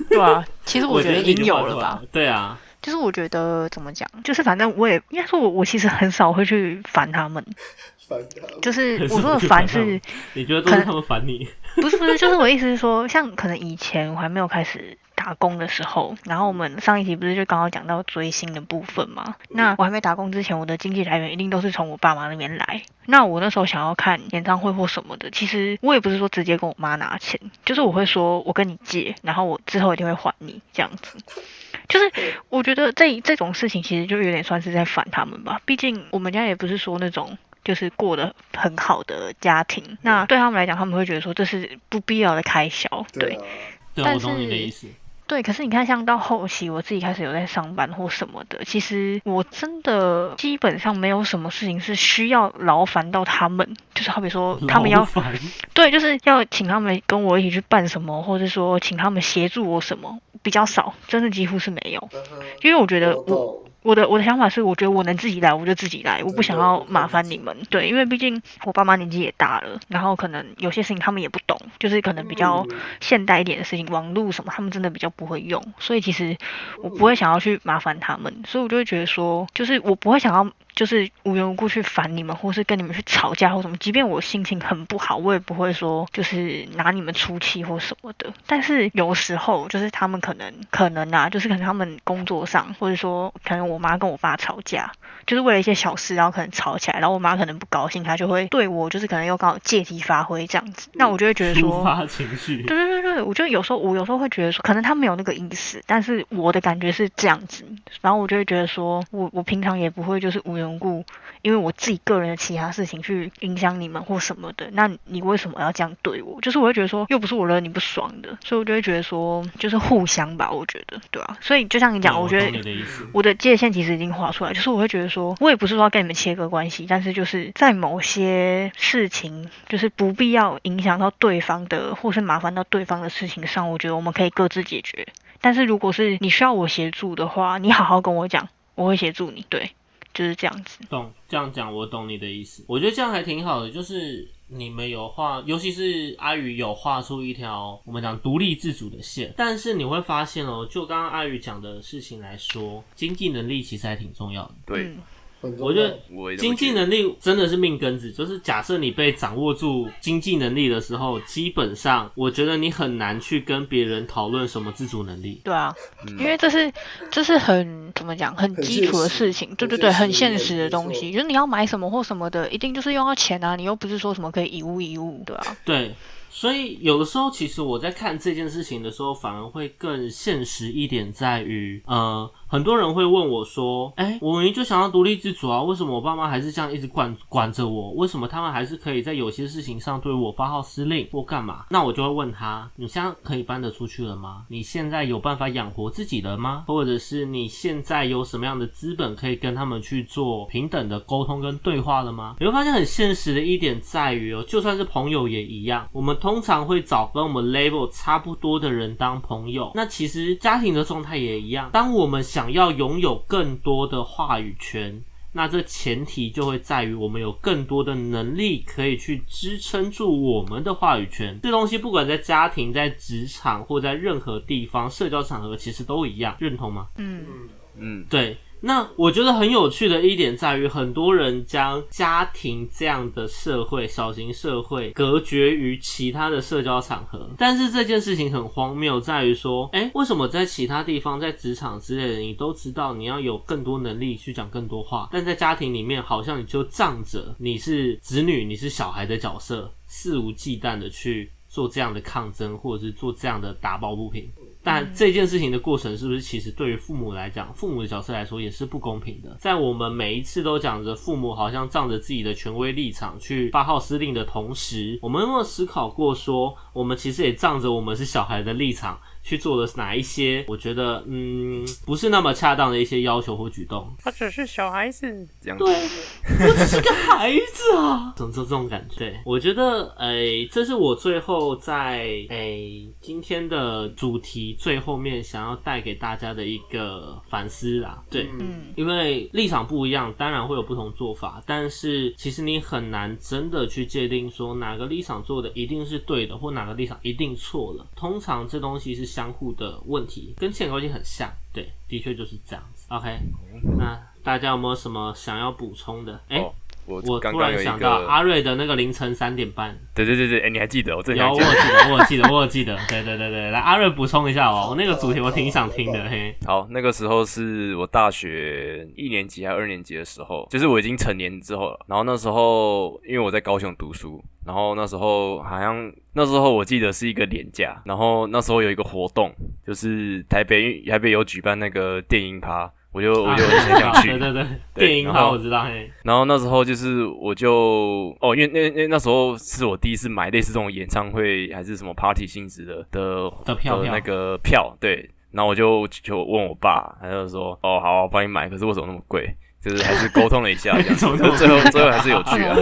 对啊，*laughs* 其实我觉得已经有了吧。对啊，就是我觉得怎么讲，就是反正我也应该说，我我其实很少会去烦他们。*laughs* 烦他们。就是我说的烦是，你觉得都是他们烦你？不是不是，就是我意思是说，像可能以前我还没有开始。打工的时候，然后我们上一集不是就刚刚讲到追星的部分吗？那我还没打工之前，我的经济来源一定都是从我爸妈那边来。那我那时候想要看演唱会或什么的，其实我也不是说直接跟我妈拿钱，就是我会说我跟你借，然后我之后一定会还你这样子。就是我觉得这这种事情其实就有点算是在反他们吧。毕竟我们家也不是说那种就是过得很好的家庭，那对他们来讲，他们会觉得说这是不必要的开销。对，对，我懂你的意思。对，可是你看，像到后期，我自己开始有在上班或什么的，其实我真的基本上没有什么事情是需要劳烦到他们，就是好比说他们要，对，就是要请他们跟我一起去办什么，或者说请他们协助我什么，比较少，真的几乎是没有，因为我觉得我。我的我的想法是，我觉得我能自己来，我就自己来，我不想要麻烦你们。对，因为毕竟我爸妈年纪也大了，然后可能有些事情他们也不懂，就是可能比较现代一点的事情，网络什么他们真的比较不会用，所以其实我不会想要去麻烦他们，所以我就会觉得说，就是我不会想要。就是无缘无故去烦你们，或是跟你们去吵架或什么，即便我心情很不好，我也不会说就是拿你们出气或什么的。但是有时候就是他们可能可能啊，就是可能他们工作上，或者说可能我妈跟我爸吵架，就是为了一些小事，然后可能吵起来，然后我妈可能不高兴，她就会对我就是可能又刚好借题发挥这样子。那我就会觉得说，发情绪。对对对对，我就有时候我有时候会觉得说，可能他没有那个意思，但是我的感觉是这样子。然后我就会觉得说我我平常也不会就是无缘。故，因为我自己个人的其他事情去影响你们或什么的，那你为什么要这样对我？就是我会觉得说，又不是我惹你不爽的，所以我就会觉得说，就是互相吧，我觉得，对啊。所以就像你讲，我觉得我的界限其实已经划出来，就是我会觉得说，我也不是说要跟你们切割关系，但是就是在某些事情，就是不必要影响到对方的，或是麻烦到对方的事情上，我觉得我们可以各自解决。但是如果是你需要我协助的话，你好好跟我讲，我会协助你。对。就是这样子，懂这样讲，我懂你的意思。我觉得这样还挺好的，就是你们有画，尤其是阿宇有画出一条我们讲独立自主的线。但是你会发现哦，就刚刚阿宇讲的事情来说，经济能力其实还挺重要的。对。我觉得经济能力真的是命根子，就是假设你被掌握住经济能力的时候，基本上我觉得你很难去跟别人讨论什么自主能力。对啊，因为这是这是很怎么讲，很基础的事情。对对对，很现实的东西，就是你要买什么或什么的，一定就是用到钱啊。你又不是说什么可以以物易物，对啊？对。所以有的时候，其实我在看这件事情的时候，反而会更现实一点，在于，呃，很多人会问我说：“哎，我明明就想要独立自主啊，为什么我爸妈还是这样一直管管着我？为什么他们还是可以在有些事情上对我发号施令或干嘛？”那我就会问他：“你现在可以搬得出去了吗？你现在有办法养活自己了吗？或者是你现在有什么样的资本可以跟他们去做平等的沟通跟对话了吗？”你会发现很现实的一点在于哦，就算是朋友也一样，我们。通常会找跟我们 level 差不多的人当朋友。那其实家庭的状态也一样。当我们想要拥有更多的话语权，那这前提就会在于我们有更多的能力可以去支撑住我们的话语权。这东西不管在家庭、在职场或在任何地方社交场合，其实都一样。认同吗？嗯嗯，对。那我觉得很有趣的一点在于，很多人将家庭这样的社会、小型社会隔绝于其他的社交场合。但是这件事情很荒谬，在于说，哎，为什么在其他地方，在职场之类的，你都知道你要有更多能力去讲更多话，但在家庭里面，好像你就仗着你是子女、你是小孩的角色，肆无忌惮的去做这样的抗争，或者是做这样的打抱不平。但这件事情的过程是不是其实对于父母来讲，父母的角色来说也是不公平的？在我们每一次都讲着父母好像仗着自己的权威立场去发号施令的同时，我们有没有思考过说，我们其实也仗着我们是小孩的立场？去做的哪一些？我觉得，嗯，不是那么恰当的一些要求或举动。他只是小孩子，这样对，我只是个孩子啊，总之这种感觉。对，我觉得，哎，这是我最后在哎今天的主题最后面想要带给大家的一个反思啦。对，嗯，因为立场不一样，当然会有不同做法，但是其实你很难真的去界定说哪个立场做的一定是对的，或哪个立场一定错了。通常这东西是。相互的问题跟亲关系很像，对，的确就是这样子。OK，那大家有没有什么想要补充的？哎，我我突然想到阿，瑞的那个凌晨三点半，对对对对，哎、你还记得？我这有想讲。我记得，我有记得，我有记得，对对对对，来阿瑞补充一下哦，我那个主题我挺想听的，嘿，好，那个时候是我大学一年级还二年级的时候，就是我已经成年之后了。然后那时候因为我在高雄读书，然后那时候好像那时候我记得是一个年假，然后那时候有一个活动，就是台北台北有举办那个电音趴，我就我就很想去。对对对，对电影然后趴我知道，嘿，然后那时候就是我就哦，因为那那那时候是我第一次买类似这种演唱会还是什么 party 性质的的的票票那个票，对。然后我就就问我爸，他就说哦好，我帮你买，可是为什么那么贵？就是还是沟通了一下，这样子 *laughs* 怎么那么就最后最后还是有去啊？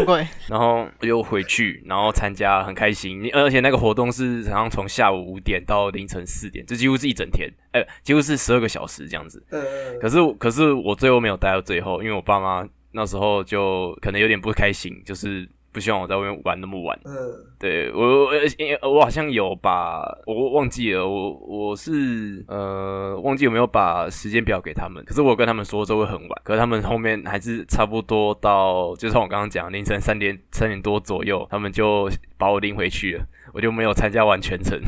然后又回去，然后参加，很开心。你而且那个活动是好像从下午五点到凌晨四点，这几乎是一整天，哎、几乎是十二个小时这样子。嗯，可是可是我最后没有待到最后，因为我爸妈那时候就可能有点不开心，就是不希望我在外面玩那么晚。嗯，对我我我好像有把我忘记了，我我是呃忘记有没有把时间表给他们，可是我跟他们说这会很晚，可是他们后面还是差不多到，就像我刚刚讲凌晨三点三点多左右，他们就把我拎回去了，我就没有参加完全程。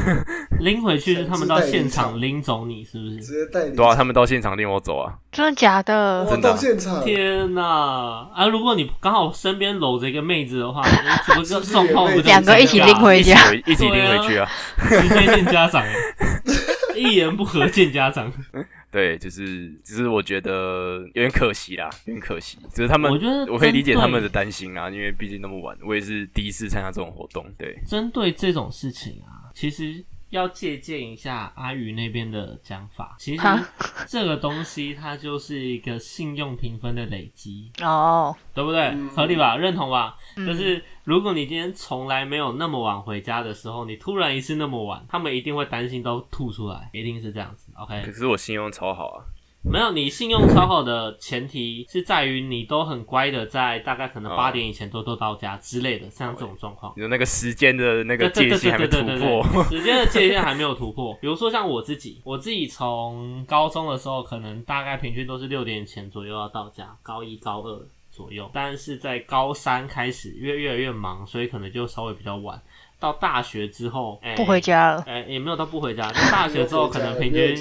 *laughs* 拎回去是他们到现场拎走你，是不是？直接带你对啊，他们到现场拎我走啊。真的假的？哇真的啊到现场，天呐！啊，如果你刚好身边搂着一个妹子的话，怎么个状况不就两个一起拎回家一起一起拎回去啊。直接见家长哎，*laughs* 一言不合见家长。对，就是只是我觉得有点可惜啦，有点可惜。只是他们，我觉得我可以理解他们的担心啊，因为毕竟那么晚，我也是第一次参加这种活动。对，针对这种事情啊，其实要借鉴一下阿宇那边的讲法。其实这个东西它就是一个信用评分的累积，哦，对不对？嗯合理吧？认同吧？嗯就是如果你今天从来没有那么晚回家的时候，你突然一次那么晚，他们一定会担心都吐出来，一定是这样子。OK，可是我信用超好啊。没有，你信用超好的前提是在于你都很乖的，在大概可能哦八点以前都都到家之类的，像这种状况。你说那个时间的那个界限还没突对对对对破，对时间的界限还没有突破。比如说像我自己，我自己从高中的时候，可能大概平均都是六点前左右要到家，高一高二左右。但是在高三开始，越越来越忙，所以可能就稍微比较晚。到大学之后，哎不回，家了。哎、也没有到不回家。到大学之后，可能平均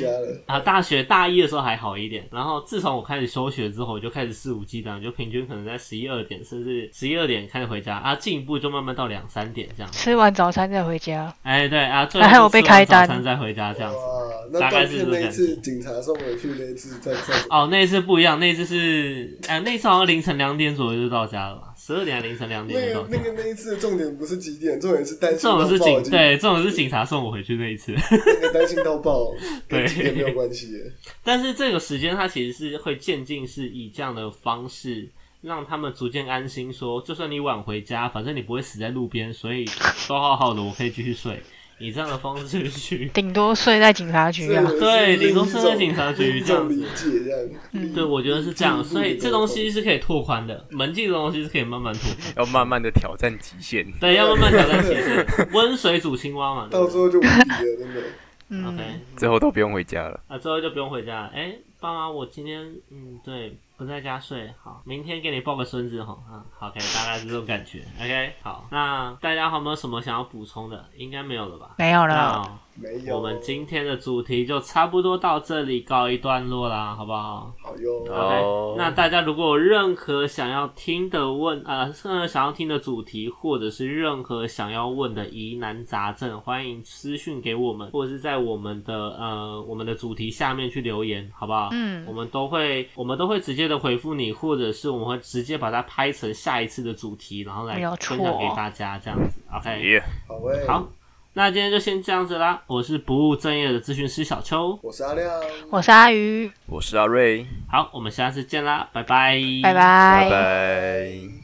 啊，大学大一的时候还好一点，然后自从我开始休学之后，我就开始肆无忌惮，就平均可能在十一二点，甚至十一二点开始回家啊，进一步就慢慢到两三点这样。吃完早餐再回家，哎，对啊，最后还有被是吃完开单早餐再回家这样子。大概是这个感次警察送回去那一次在在哦，那一次不一样，那一次是，哎、那次好像凌晨两点左右就到家了吧，十二点还凌晨两点那。个那个那一次的重点不是几点，重点是担心这种是警对，这种是警察送我回去那一次。那个担心到爆，*laughs* 对没有关系耶。*laughs* 但是这个时间它其实是会渐进，是以这样的方式让他们逐渐安心说就算你晚回家，反正你不会死在路边，所以都好好的，我可以继续睡。以这样的方式去，*laughs* 顶多睡在警察局啊。对顶多睡在警察局这样子种理解这样。嗯对我觉得是这样，所以这东西是是可以拓宽的，门禁这东西是可以慢慢拓宽。要慢慢的挑战极限。对，要慢慢挑战极限，*laughs* 温水煮青蛙嘛。到时候就无敌了，真的。嗯，OK，最后都不用回家了。啊，最后就不用回家了。哎、爸妈，我今天嗯，对，不在家睡，好，明天给你抱个孙子哈，啊，好，OK，大概是这种感觉。OK，好，那大家还有没有什么想要补充的？应该没有了吧？没有了。那没有。我们今天的主题就差不多到这里告一段落啦，好不好？好哟。哦 OK，那大家如果有任何想要听的问啊，任何想要听的主题，或者是任何想要问的疑难杂症，欢迎私讯给我们，或者是在我们的呃我们的主题下面去留言，好不好？嗯我们都会我们都会直接的回复你，或者是我们会直接把它拍成下一次的主题，然后来分享给大家，这样子。OK。好，那今天就先这样子啦。我是不务正业的咨询师小邱，我是阿亮。我是阿鱼，我是阿瑞，好，我们下次见啦，拜拜，拜拜拜。拜。